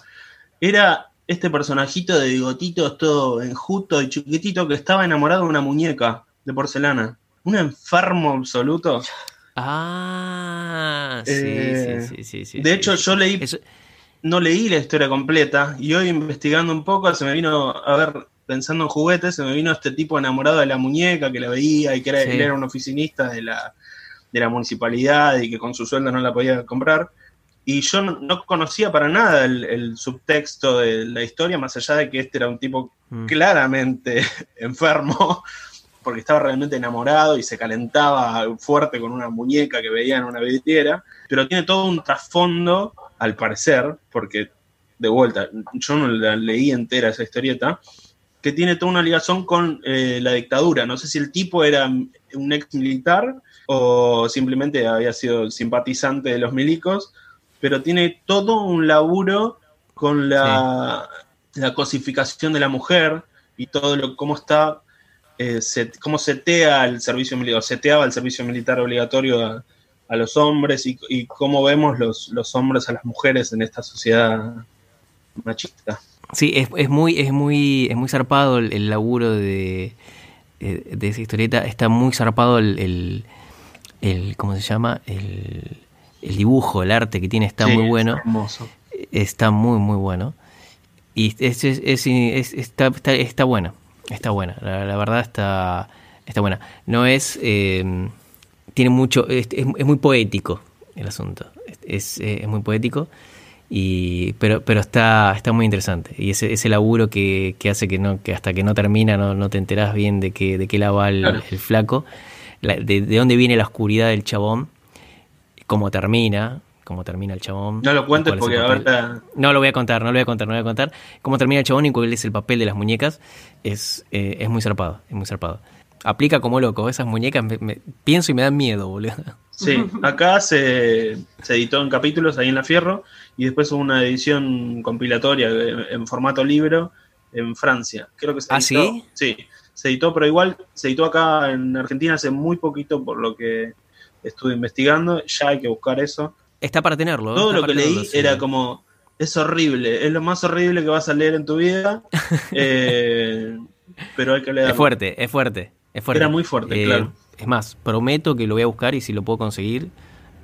Era este personajito de bigotitos todo enjuto y chiquitito que estaba enamorado de una muñeca de porcelana. Un enfermo absoluto. Ah, sí, eh, sí, sí, sí, De hecho, yo leí no leí la historia completa y hoy investigando un poco se me vino a ver, pensando en juguetes, se me vino este tipo enamorado de la muñeca que la veía y que era, él era un oficinista de la, de la municipalidad y que con su sueldo no la podía comprar. Y yo no, conocía para nada el, subtexto de la historia, más allá de que este era un tipo mm. claramente enfermo, porque estaba realmente enamorado y se calentaba fuerte con una muñeca que veía en una vidriera, pero tiene todo un trasfondo al parecer, porque de vuelta, yo no la leí entera esa historieta, que tiene toda una ligación con eh, la dictadura. No sé si el tipo era un ex militar o simplemente había sido simpatizante de los milicos, pero tiene todo un laburo con la, la cosificación de la mujer y todo lo cómo está, eh, cómo setea el servicio militar, seteaba el servicio militar obligatorio a, a los hombres y, cómo vemos los, los, hombres a las mujeres en esta sociedad machista. Sí, es, es muy, es muy, es muy zarpado el, laburo de, eh, de, esa historieta, está muy zarpado el, el, ¿cómo se llama? El, el, dibujo, el arte que tiene está muy bueno. hermoso. Está muy, muy bueno. Y es, es, está, está, está buena, está buena, la, verdad está, está buena. No es... Eh, tiene mucho, es, muy poético el asunto, es, muy poético, y, pero, pero está, está muy interesante. Y ese, ese laburo que, hace que, no, que hasta que no termina no, no te enterás bien de, qué de qué lado va el, flaco, de, dónde viene la oscuridad del chabón, cómo termina, cómo termina el chabón. No lo cuentes porque ahorita... No lo voy a contar, no lo voy a contar, no lo voy a contar. Cómo termina el chabón y cuál es el papel de las muñecas es, eh, es muy zarpado, es muy zarpado aplica como loco. Esas muñecas me, pienso y me dan miedo, boludo. Sí, acá se, editó en capítulos ahí en La Fierro y después hubo una edición compilatoria en formato libro en Francia. Creo que se ¿Ah, sí? Sí, se editó, pero igual se editó acá en Argentina hace muy poquito por lo que estuve investigando. Ya hay que buscar eso. Está para tenerlo. Todo lo que leí era como, es horrible, es lo más horrible que vas a leer en tu vida. Eh, pero hay que leerlo. Es fuerte, es fuerte. Era muy fuerte, eh, claro. Es más, prometo que lo voy a buscar y si lo puedo conseguir,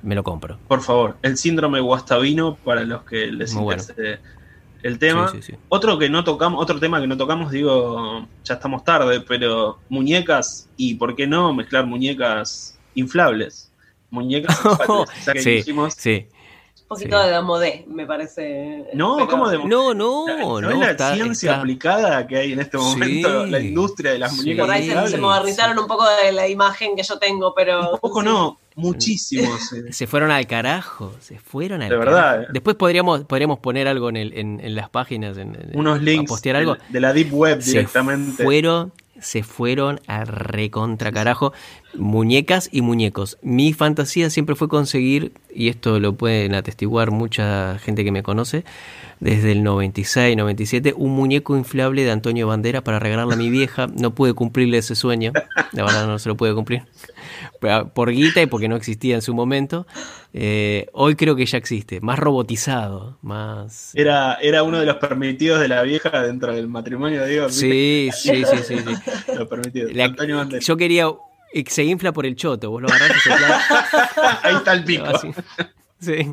me lo compro. Por favor, el síndrome guastavino para los que les interese el tema. Otro que no tocamos, otro tema que no tocamos, digo, ya estamos tarde, pero muñecas y por qué no mezclar muñecas inflables. Muñecas sí, sí poquito de Damodé, me parece. No, ¿cómo de No, no, no. es la ciencia aplicada que hay en este momento, la industria de las muñecas. Por ahí se, modernizaron un poco de la imagen que yo tengo, pero. Un poco no, muchísimo. Se fueron al carajo, se fueron al De verdad. Después podríamos, podríamos poner algo en, el, en, las páginas, en, unos links postear algo. De, la Deep Web directamente. Se fueron, se fueron a recontra carajo muñecas y muñecos. Mi fantasía siempre fue conseguir, y esto lo pueden atestiguar mucha gente que me conoce, desde el 96, 97, un muñeco inflable de Antonio Bandera para regalarle a mi vieja. No pude cumplirle ese sueño, la verdad no se lo pude cumplir. Por guita y porque no existía en su momento. Eh, hoy creo que ya existe, más robotizado, más... Era, era uno de los permitidos de la vieja dentro del matrimonio, digo. Sí, sí, sí, sí, sí. Los permitidos. Antonio Bandera. Yo quería... Se infla por el choto, vos lo agarrás Ahí está el pico. Sí.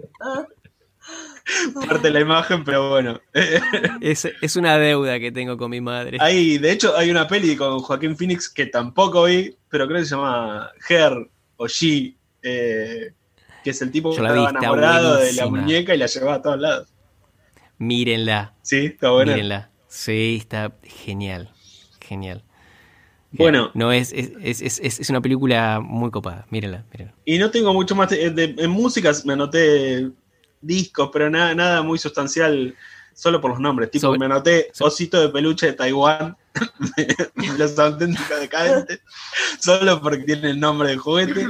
parte de la imagen, pero bueno. es, una deuda que tengo con mi madre. Hay, de hecho, hay una peli con Joaquín Phoenix que tampoco vi, pero creo que se llama Her o She, eh, que es el tipo que estaba enamorado de la muñeca y la llevaba a todos lados. Mírenla. Sí, está buena. Mírenla. Sí, está genial. Genial. Bueno. No, es, es, es, es, una película muy copada. Mírenla, mírenla. Y no tengo mucho más. en músicas me anoté discos, pero nada, nada muy sustancial solo por los nombres. Tipo, me anoté Osito de Peluche de Taiwán, los auténticos decadentes, solo porque tiene el nombre de juguete.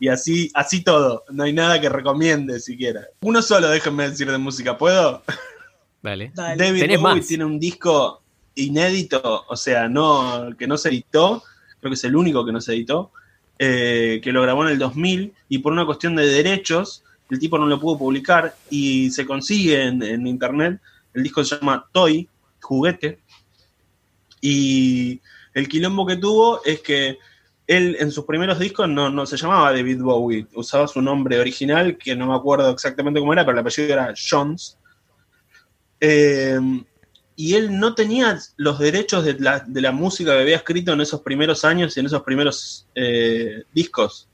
Y así, así todo. No hay nada que recomiende siquiera. Uno solo, déjenme decir de música, ¿puedo? Vale. David Bowie tiene un disco inédito, o sea, no, que no se editó, creo que es el único que no se editó, eh, que lo grabó en el 2000 y por una cuestión de derechos el tipo no lo pudo publicar y se consigue en, internet. El disco se llama Toy, juguete. Y el quilombo que tuvo es que él en sus primeros discos no, se llamaba David Bowie, usaba su nombre original, que no me acuerdo exactamente cómo era, pero el apellido era Jones. Eh, y él no tenía los derechos de la, música que había escrito en esos primeros años y en esos primeros eh, discos.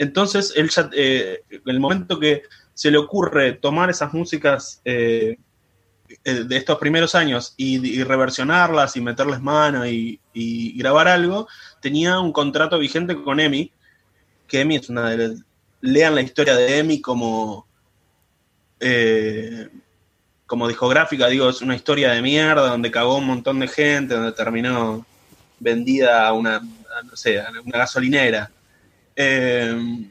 Entonces, él ya, eh, el momento que se le ocurre tomar esas músicas eh, eh, de estos primeros años y, reversionarlas y meterles mano y, grabar algo, tenía un contrato vigente con EMI, que EMI es una de las... Lean la historia de EMI como... como discográfica, digo, es una historia de mierda donde cagó un montón de gente, donde terminó vendida a una, no sé, a una gasolinera. Eh,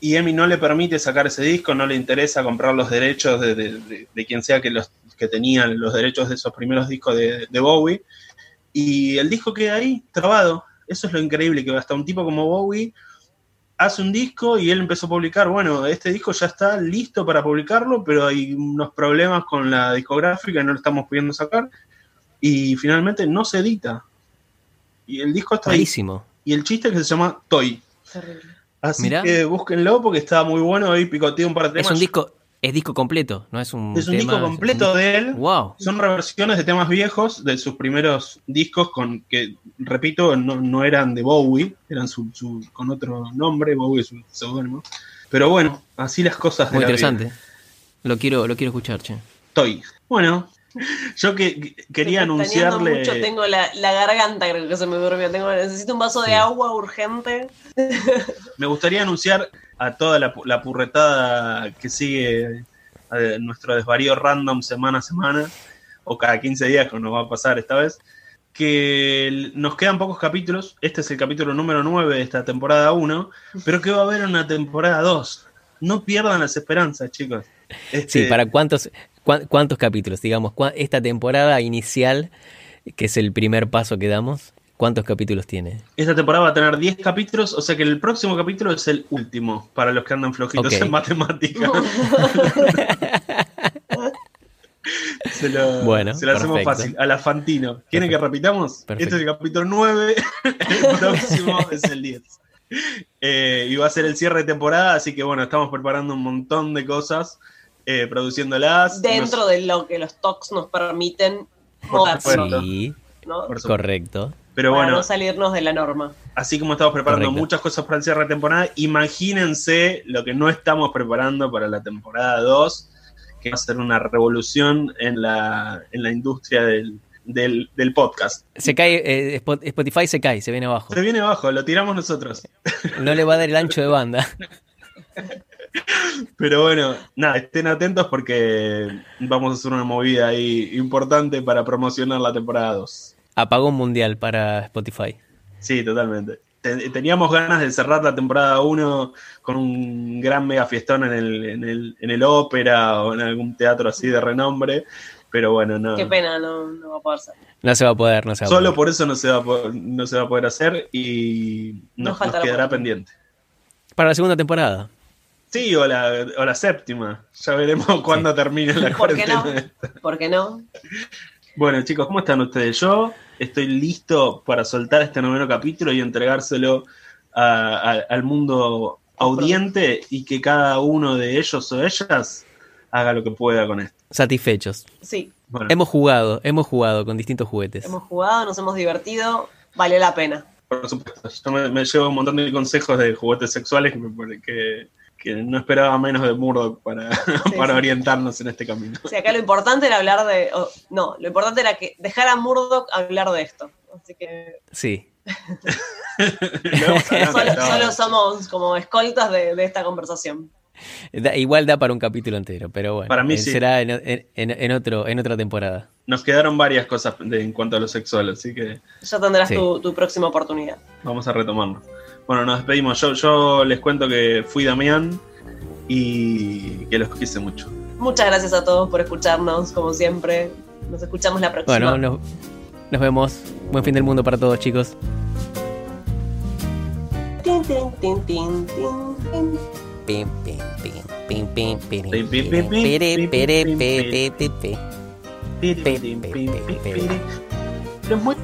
y EMI no le permite sacar ese disco, no le interesa comprar los derechos de, quien sea que, los, que tenían los derechos de esos primeros discos de, Bowie. Y el disco queda ahí, trabado. Eso es lo increíble, que hasta un tipo como Bowie hace un disco y él empezó a publicar, bueno, este disco ya está listo para publicarlo, pero hay unos problemas con la discográfica y no lo estamos pudiendo sacar. Y finalmente no se edita. Y el disco está Malísimo. Y el chiste es que se llama Toy. Así que búsquenlo porque está muy bueno. Hoy picoteé un par de temas. Es un disco, es disco completo, no es un. Es un disco completo de él. Wow. Son reversiones de temas viejos de sus primeros discos con que, repito, no, eran de Bowie, eran su, con otro nombre, Bowie es un seudónimo. Pero bueno, así las cosas. Muy interesante. Lo quiero, lo quiero escuchar, che. Estoy. Bueno, yo que quería anunciarle. Mucho, tengo la, garganta, creo que se me durmió. Tengo, necesito un vaso de agua urgente. Me gustaría anunciar a toda la, purretada que sigue nuestro desvarío random semana a semana, o cada 15 días, como nos va a pasar esta vez, que nos quedan pocos capítulos. Este es el capítulo número 9 de esta temporada 1, pero que va a haber una temporada 2. No pierdan las esperanzas, chicos. Sí, este, ¿para cuántos, ¿Cuántos capítulos? Digamos, esta temporada inicial, que es el primer paso que damos, ¿cuántos capítulos tiene? Esta temporada va a tener 10 capítulos, o sea que el próximo capítulo es el último, para los que andan flojitos en matemáticas. se lo, bueno, hacemos fácil. A la Fantino. ¿Quieren que repitamos? Este es el capítulo 9, el próximo es el 10. Eh, y va a ser el cierre de temporada, así que bueno, estamos preparando un montón de cosas eh, produciéndolas. Dentro de lo que los talks nos permiten Sí, correcto. Pero para bueno, no salirnos de la norma. Así como estamos preparando muchas cosas para el cierre de temporada, imagínense lo que no estamos preparando para la temporada 2, que va a ser una revolución en la, en la industria del, del, podcast. Se cae, eh, Spotify se cae, se viene abajo. Se viene abajo, lo tiramos nosotros. No le va a dar el ancho de banda. Pero bueno, nada, estén atentos porque vamos a hacer una movida ahí importante para promocionar la temporada 2. Apagón mundial para Spotify. Sí, totalmente. te- teníamos ganas de cerrar la temporada 1 con un gran mega fiestón en el, en el, en el ópera o en algún teatro así de renombre, pero bueno, no. Qué pena, no, no va a poder ser. No se va a poder, no se va a Solo poder. por eso no se va a poder, no se va a poder hacer y No nos, quedará pendiente. Para la segunda temporada. Sí, o la, o la séptima. Ya veremos cuándo termine la ¿Por qué no? cuarentena. ¿Por qué no? Bueno, chicos, ¿cómo están ustedes? Yo estoy listo para soltar este noveno capítulo y entregárselo a- a- al mundo audiente y que cada uno de ellos o ellas haga lo que pueda con esto. Satisfechos. Sí, Bueno, Hemos jugado, hemos jugado con distintos juguetes. hemos jugado, nos hemos divertido, valió la pena. por supuesto, yo me, me llevo un montón de consejos de juguetes sexuales que, me- que, que no esperaba menos de Murdoch para, para sí. orientarnos en este camino. O sea, acá lo importante era hablar de. no, lo importante era que dejar a Murdoch hablar de esto. Así que Sí. Solo, somos como escoltas de, de esta conversación. Da- igual da para un capítulo entero, pero bueno. Para mí eh, sí. Será en, en- en- en otro, en otra temporada. Nos quedaron varias cosas de- en cuanto a lo sexual, así que Ya tendrás Sí. tu, tu próxima oportunidad. vamos a retomarlo. Bueno, nos despedimos. Yo, yo les cuento que fui Damián y que los quise mucho. Muchas gracias a todos por escucharnos, como siempre. Nos escuchamos la próxima. Bueno, nos, nos vemos. Buen fin del mundo para todos, chicos. Tin, tin, tin. Pim, pim, pim, pim, pim, pim,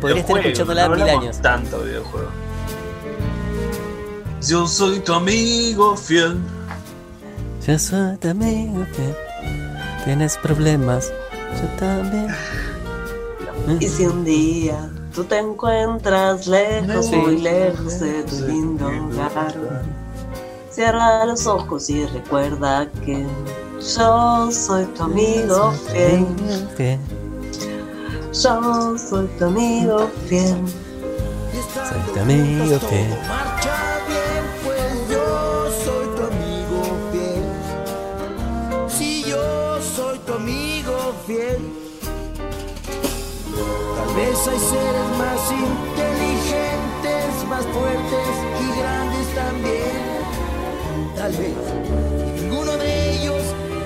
Podría estar escuchándola no mil años. tanto de videojuego. Yo soy tu amigo fiel. Yo soy tu amigo que tienes problemas. Yo también. Y si un día tú te encuentras lejos, Sí. muy lejos de tu lindo hogar, cierra los ojos y recuerda que yo soy tu amigo fiel. Fiel. Yo soy tu amigo fiel. Soy tu amigo fiel. Hay seres más inteligentes, más fuertes y grandes también. Tal vez ninguno de ellos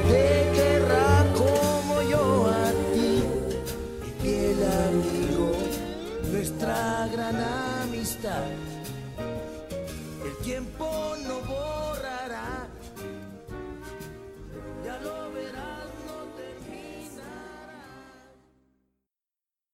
te querrá como yo a ti. Mi fiel amigo, nuestra gran amistad.